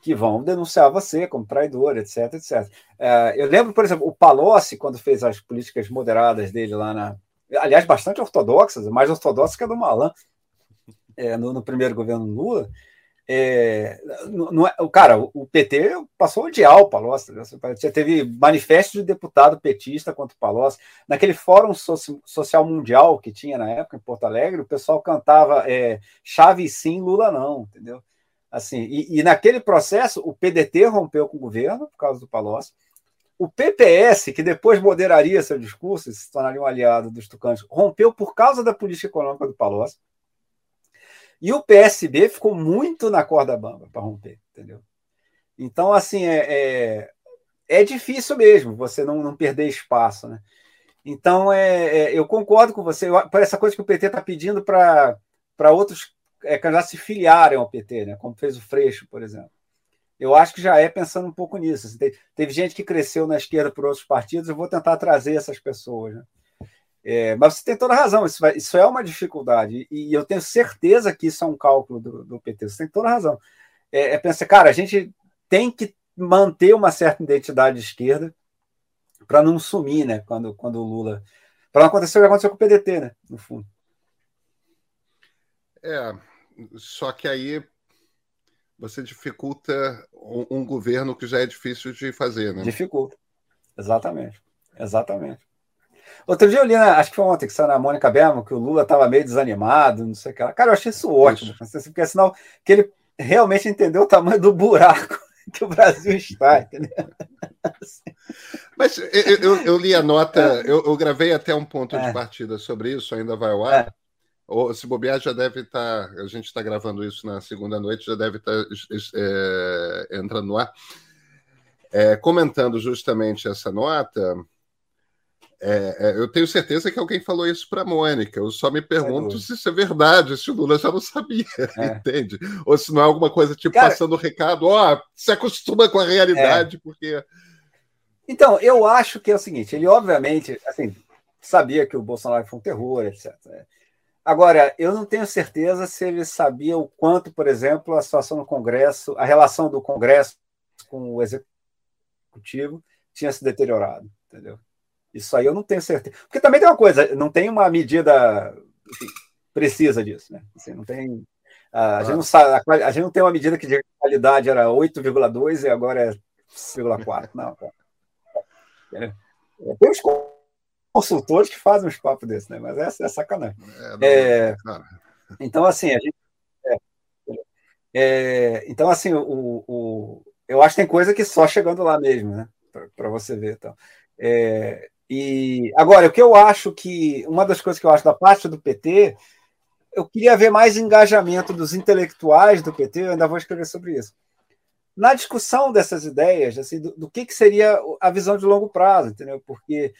que vão denunciar você como traidor, etc, etc. É, eu lembro, por exemplo, o Palocci, quando fez as políticas moderadas dele lá na. Aliás, bastante ortodoxas, mais ortodoxas que a do Malan, é, no, no, primeiro governo Lula. É, não é, o cara, o PT passou a odiar o Palocci. Já teve manifesto de deputado petista contra o Palocci. Naquele Fórum Social Mundial que tinha na época em Porto Alegre, o pessoal cantava é, chave sim, Lula não, entendeu? Assim, e, e, naquele processo, o PDT rompeu com o governo por causa do Palocci. O PPS, que depois moderaria seu discurso e se tornaria um aliado dos tucanos, rompeu por causa da política econômica do Palocci. E o PSB ficou muito na corda bamba para romper, entendeu? Então, assim, é, é, é, difícil mesmo você não, não perder espaço, né? Então, é, é eu concordo com você. Para essa coisa que o PT está pedindo para outros é, candidatos se filiarem ao PT, né? como fez o Freixo, por exemplo. Eu acho que já é pensando um pouco nisso. Assim, teve, teve, gente que cresceu na esquerda por outros partidos, eu vou tentar trazer essas pessoas. Né? É, mas você tem toda razão, isso, vai, isso é uma dificuldade, e, eu tenho certeza que isso é um cálculo do, do PT, você tem toda razão. É, é pensar, cara, a gente tem que manter uma certa identidade de esquerda para não sumir, né? Quando, quando o Lula. Para não acontecer o que aconteceu com o PDT, né? No fundo. É, só que aí você dificulta um, um, governo que já é difícil de fazer, né? Dificulta. Exatamente. Exatamente. Outro dia eu li, acho que foi ontem, que saiu na Mônica Berman, que o Lula estava meio desanimado, não sei o que lá. Cara, eu achei isso ótimo, isso. porque é sinal que ele realmente entendeu o tamanho do buraco que o Brasil está, entendeu? Mas eu, eu, eu, li a nota, eu, eu, gravei até um ponto é. de partida sobre isso, ainda vai ao ar. É. Ou se bobear, já deve estar. Tá, a gente está gravando isso na segunda noite, já deve estar tá, é, entrando no ar. É, comentando justamente essa nota, é, é eu tenho certeza que alguém falou isso para a Mônica. Eu só me pergunto se isso é verdade, se o Lula já não sabia, é. entende? Ou se não é alguma coisa tipo Cara, passando o recado, ó, se acostuma com a realidade, porque. Então, eu acho que é o seguinte: ele obviamente, assim, sabia que o Bolsonaro foi um terror, etc. Agora, eu não tenho certeza se ele sabia o quanto, por exemplo, a situação no Congresso, a relação do Congresso com o Executivo tinha se deteriorado, entendeu? Isso aí eu não tenho certeza. Porque também tem uma coisa, não tem uma medida enfim, precisa disso, né? Assim, não tem. A, gente não sabe, a, gente não tem uma medida que de qualidade era 8,2 e agora é 6,4. Não, É, tem os consultores que fazem uns papos desses, né? Mas essa é sacanagem. É, é, então, assim, a gente. É, é, então, assim, o, o, eu acho que tem coisa que só chegando lá mesmo, né? Para você ver. Então. É, e agora, o que eu acho que. Uma das coisas que eu acho da parte do PT, eu queria ver mais engajamento dos intelectuais do PT, eu ainda vou escrever sobre isso. Na discussão dessas ideias, assim, do, do que, que seria a visão de longo prazo, entendeu? Porque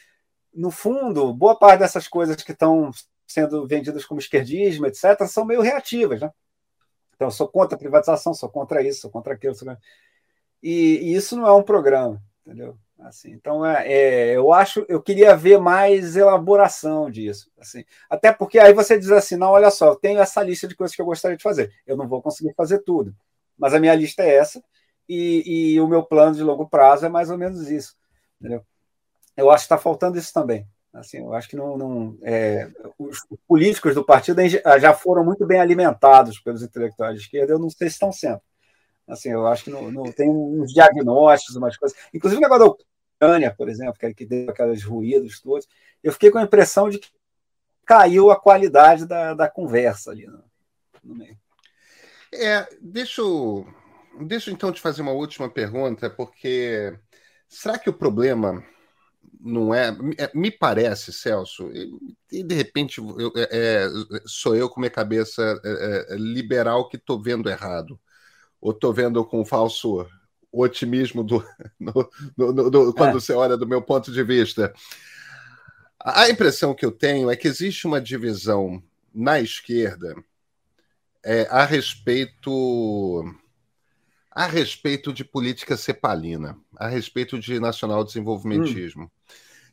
no fundo, boa parte dessas coisas que estão sendo vendidas como esquerdismo, etc., são meio reativas. Né? Então, sou contra a privatização, sou contra isso, sou contra aquilo. Sou... E, e, isso não é um programa, entendeu? Assim, então, é, é, eu acho, eu queria ver mais elaboração disso. Assim, até porque aí você diz assim: não, olha só, eu tenho essa lista de coisas que eu gostaria de fazer. Eu não vou conseguir fazer tudo, mas a minha lista é essa, e, e o meu plano de longo prazo é mais ou menos isso. Entendeu? Eu acho que está faltando isso também. Assim, eu acho que não, não é, os políticos do partido já foram muito bem alimentados pelos intelectuais de esquerda. Eu não sei se estão sendo. Assim, eu acho que no, no, tem uns diagnósticos, umas coisas. Inclusive negócio da Ucrânia, por exemplo, que, deu aqueles ruídos todos. Eu fiquei com a impressão de que caiu a qualidade da, da conversa ali no, no meio. É, deixa eu, deixa eu então te fazer uma última pergunta, porque será que o problema não é. é me parece, Celso, e, de repente eu, é, é, sou eu com minha cabeça é, é liberal que estou vendo errado, ou estou vendo com falso otimismo do, no, no, no, quando você olha do meu ponto de vista. A impressão que eu tenho é que existe uma divisão na esquerda a respeito a respeito de política cepalina, a respeito de nacional desenvolvimentismo, hum.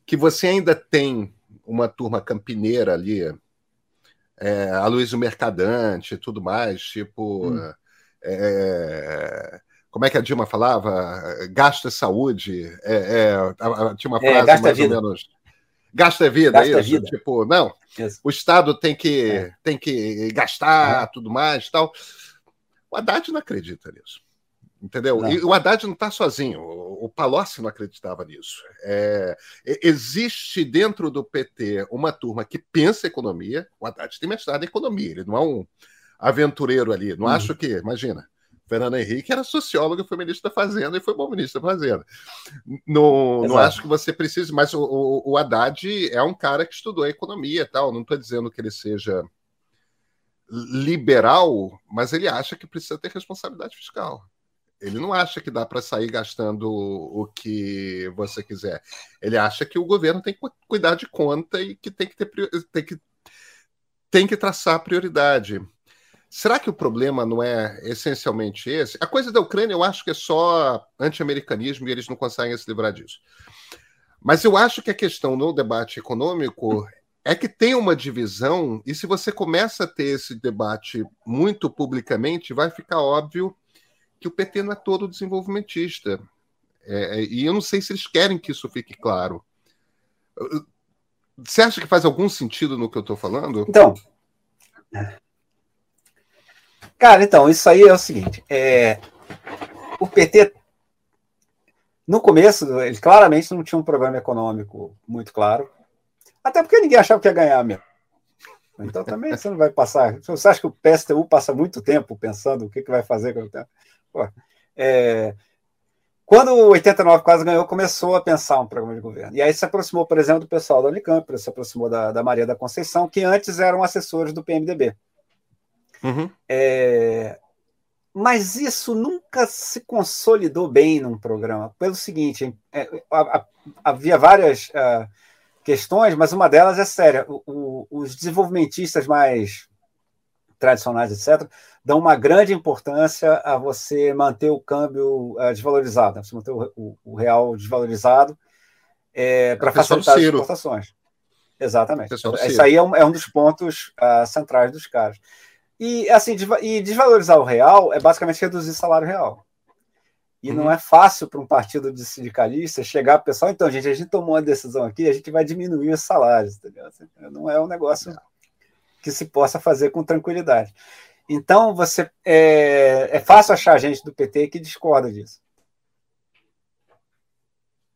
que você ainda tem uma turma campineira ali, é, a Luiz Mercadante e tudo mais, tipo. Hum. É, como é que a Dilma falava? Gasta saúde. É, é, tinha uma é, frase mais vida. ou menos. Gasta vida, gasta isso. Vida. Tipo, não, isso. o Estado tem que, é. tem que gastar, tudo mais tal. O Haddad não acredita nisso. Entendeu? Não. E o Haddad não está sozinho. O Palocci não acreditava nisso. É, existe dentro do PT uma turma que pensa economia. O Haddad tem mestrado em economia. Ele não é um aventureiro ali. Não uhum. acho que, imagina, Fernando Henrique era sociólogo, foi ministro da Fazenda e foi bom ministro da Fazenda. Não, não acho que você precise, mas o, o, o Haddad é um cara que estudou economia e tal. Não estou dizendo que ele seja liberal, mas ele acha que precisa ter responsabilidade fiscal. Ele não acha que dá para sair gastando o que você quiser. Ele acha que o governo tem que cuidar de conta e que tem que ter tem que, tem que traçar prioridade. Será que o problema não é essencialmente esse? A coisa da Ucrânia eu acho que é só anti-americanismo e eles não conseguem se livrar disso. Mas eu acho que a questão no debate econômico é que tem uma divisão, e se você começa a ter esse debate muito publicamente, vai ficar óbvio que o PT não é todo desenvolvimentista. É, é, e eu não sei se eles querem que isso fique claro. Você acha que faz algum sentido no que eu estou falando? Então. Cara, então, isso aí é o seguinte: é, o PT, no começo, ele claramente não tinha um programa econômico muito claro. Até porque ninguém achava que ia ganhar mesmo. Então também você não vai passar. Você acha que o PSTU passa muito tempo pensando o que, que vai fazer com o tempo? É, quando o 89 quase ganhou, começou a pensar um programa de governo. E aí se aproximou, por exemplo, do pessoal da Unicamp, se aproximou da, da Maria da Conceição, que antes eram assessores do PMDB. Uhum. É, mas isso nunca se consolidou bem num programa, pelo seguinte: é, havia várias uh, questões, mas uma delas é séria. O, o, os desenvolvimentistas mais tradicionais, etc., dão uma grande importância a você manter o câmbio uh, desvalorizado, você manter o, o, o real desvalorizado é, para facilitar as exportações. Exatamente. Isso aí é um, é um dos pontos uh, centrais dos caras. E assim, e desvalorizar o real é basicamente reduzir salário real. E uhum. não é fácil para um partido de sindicalistas chegar para o pessoal, então, gente, a gente tomou uma decisão aqui, a gente vai diminuir os salários, entendeu? Assim, não é um negócio. Não que se possa fazer com tranquilidade. Então, você é, é fácil achar gente do PT que discorda disso.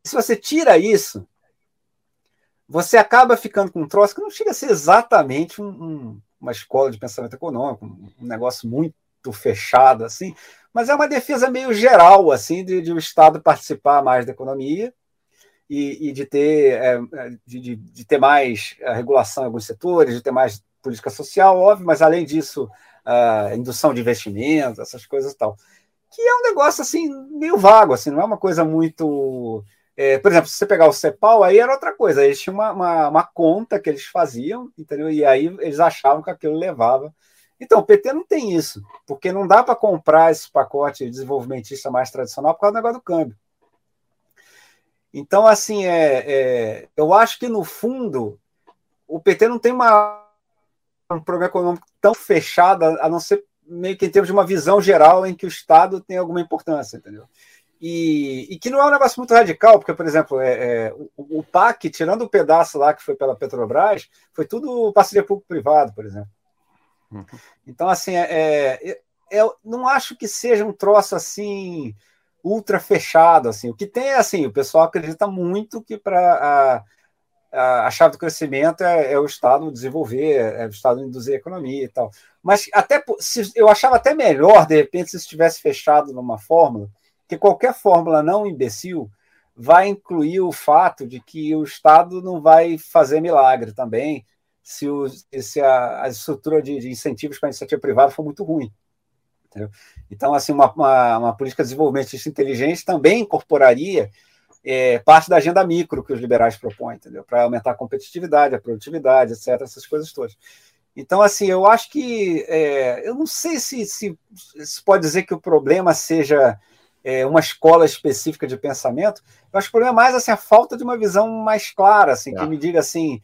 Se você tira isso, você acaba ficando com um troço que não chega a ser exatamente um, um, uma escola de pensamento econômico, um negócio muito fechado assim, mas é uma defesa meio geral assim de, de o Estado participar mais da economia e, e de ter é, de, de, de, ter mais regulação em alguns setores, de ter mais política social, óbvio, mas além disso, a indução de investimentos, essas coisas e tal. Que é um negócio assim, meio vago, assim, não é uma coisa muito. É, por exemplo, se você pegar o CEPAL, aí era outra coisa. Eles tinham uma, uma, uma, conta que eles faziam, entendeu? E aí eles achavam que aquilo levava. Então, o PT não tem isso, porque não dá para comprar esse pacote desenvolvimentista mais tradicional por causa do negócio do câmbio. Então, assim, é, é, eu acho que no fundo o PT não tem uma um programa econômico tão fechado, a não ser meio que em termos de uma visão geral em que o Estado tem alguma importância, entendeu? E, e que não é um negócio muito radical, porque, por exemplo, é, é o, o, PAC, tirando o pedaço lá que foi pela Petrobras, foi tudo parceria público-privado, por exemplo. Uhum. Então, assim, é, é eu não acho que seja um troço assim ultra fechado assim. O que tem é assim, o pessoal acredita muito que para a, chave do crescimento é, é, o Estado desenvolver, é o Estado induzir a economia e tal. Mas até se, eu achava até melhor de repente se estivesse fechado numa fórmula, que qualquer fórmula não imbecil vai incluir o fato de que o Estado não vai fazer milagre também se, o, se a, a estrutura de, de incentivos para a iniciativa privada for muito ruim. Entendeu? Então, assim, uma, uma, uma, política de desenvolvimento inteligente também incorporaria é, parte da agenda micro que os liberais propõem, entendeu? Para aumentar a competitividade, a produtividade, etc., essas coisas todas. Então, assim, eu acho que é, eu não sei se, se, se, pode dizer que o problema seja é, uma escola específica de pensamento. Eu acho que o problema é mais assim, a falta de uma visão mais clara, assim, que é. me diga assim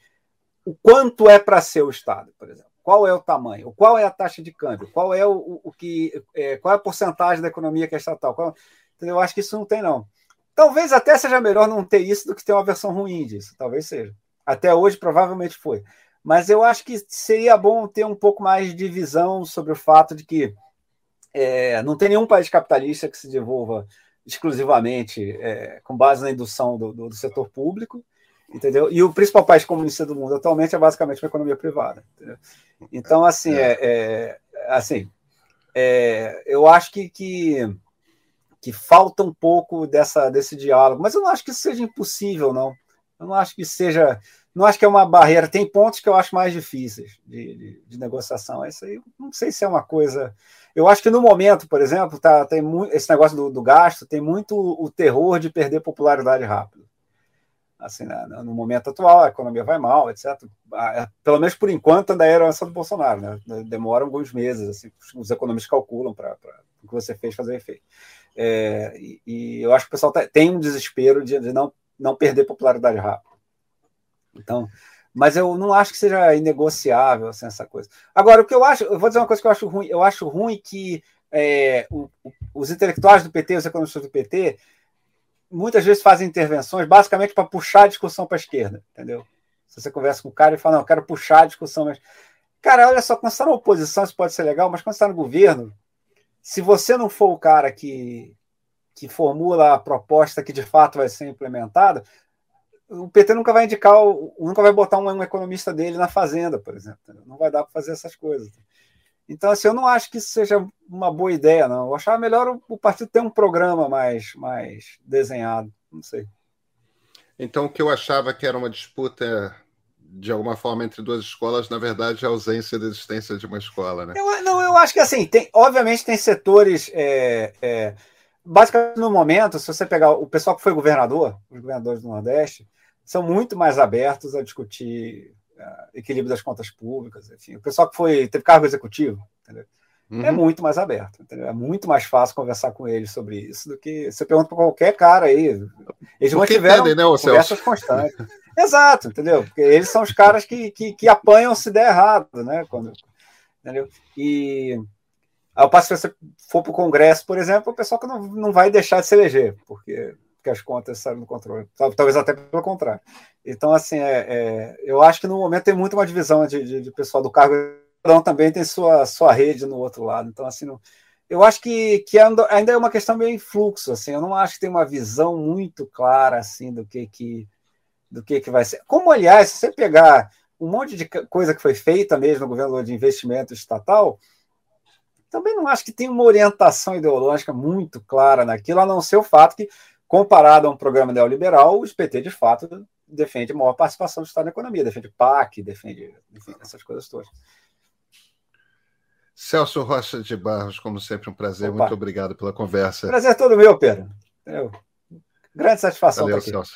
o quanto é para ser o Estado, por exemplo. Qual é o tamanho? Qual é a taxa de câmbio? Qual é o, o que? É, qual é a porcentagem da economia que é estatal? Qual, eu acho que isso não tem, não. Talvez até seja melhor não ter isso do que ter uma versão ruim disso. Talvez seja. Até hoje, provavelmente foi. Mas eu acho que seria bom ter um pouco mais de visão sobre o fato de que é, não tem nenhum país capitalista que se desenvolva exclusivamente é, com base na indução do, do, do setor público entendeu? E o principal país comunista do mundo atualmente é basicamente uma economia privada. Entendeu? Então, assim, é, é assim, é, eu acho que, que, que falta um pouco dessa, desse diálogo, mas eu não acho que isso seja impossível, não. Eu não acho que seja, não acho que é uma barreira. Tem pontos que eu acho mais difíceis de, de, de negociação. Isso aí, não sei se é uma coisa. Eu acho que no momento, por exemplo, tá, tem muito, esse negócio do, do gasto tem muito o terror de perder popularidade rápido assim, né, no momento atual, a economia vai mal, etc. Ah, é, pelo menos por enquanto ainda é a herança do Bolsonaro, né? Demora alguns meses, assim, os economistas calculam para o que você fez fazer efeito. É, e, e, eu acho que o pessoal tá, tem um desespero de, de, não, não perder popularidade rápido. Então, mas eu não acho que seja inegociável assim, essa coisa. Agora, o que eu acho, eu vou dizer uma coisa que eu acho ruim, eu acho ruim que é, o, os intelectuais do PT, os economistas do PT, muitas vezes fazem intervenções basicamente para puxar a discussão para a esquerda, entendeu? Se você conversa com o cara e fala, não, eu quero puxar a discussão, mas. Cara, olha só, quando você está na oposição, isso pode ser legal, mas quando você está no governo, se você não for o cara que, que formula a proposta que de fato vai ser implementada, o PT nunca vai indicar, nunca vai botar um, um economista dele na fazenda, por exemplo. Não vai dar para fazer essas coisas. Então, assim, eu não acho que isso seja uma boa ideia, não. Eu achava melhor o, o partido ter um programa mais, mais desenhado. Não sei. Então, o que eu achava que era uma disputa de alguma forma entre duas escolas, na verdade, a ausência da existência de uma escola, né? Eu, não, eu acho que assim, tem, obviamente tem setores. É, é, basicamente, no momento, se você pegar o pessoal que foi governador, os governadores do Nordeste, são muito mais abertos a discutir equilíbrio das contas públicas, enfim. O pessoal que foi teve cargo executivo, entendeu? É uhum. É muito mais aberto, entendeu? É muito mais fácil conversar com eles sobre isso do que você pergunta para qualquer cara aí. Eles mantiveram entendem, né, conversas constantes. Exato, entendeu? Porque eles são os caras que, que, que apanham se der errado, né? Quando, entendeu? E ao passo que você for para o Congresso, por exemplo, o pessoal que não, não vai deixar de se eleger, porque que as contas saem do controle. Talvez até pelo contrário. Então, assim, é, é, eu acho que no momento tem muito uma divisão de, de, de pessoal do cargo, um também tem sua, sua rede no outro lado. Então, assim, não, eu acho que, que ainda é uma questão meio em fluxo, assim, eu não acho que tem uma visão muito clara, assim, do que que, do que, que vai ser. Como, aliás, se você pegar um monte de coisa que foi feita mesmo no governo de investimento estatal, também não acho que tem uma orientação ideológica muito clara naquilo, a não ser o fato que Comparado a um programa neoliberal, o PT, de fato, defende maior participação do Estado na economia, defende PAC, defende enfim, essas coisas todas. Celso Rocha de Barros, como sempre, um prazer. Opa. Muito obrigado pela conversa. Prazer todo meu, Pedro. Grande satisfação Valeu, Celso.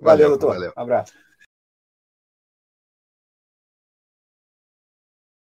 Valeu, valeu doutor. Valeu. Abraço.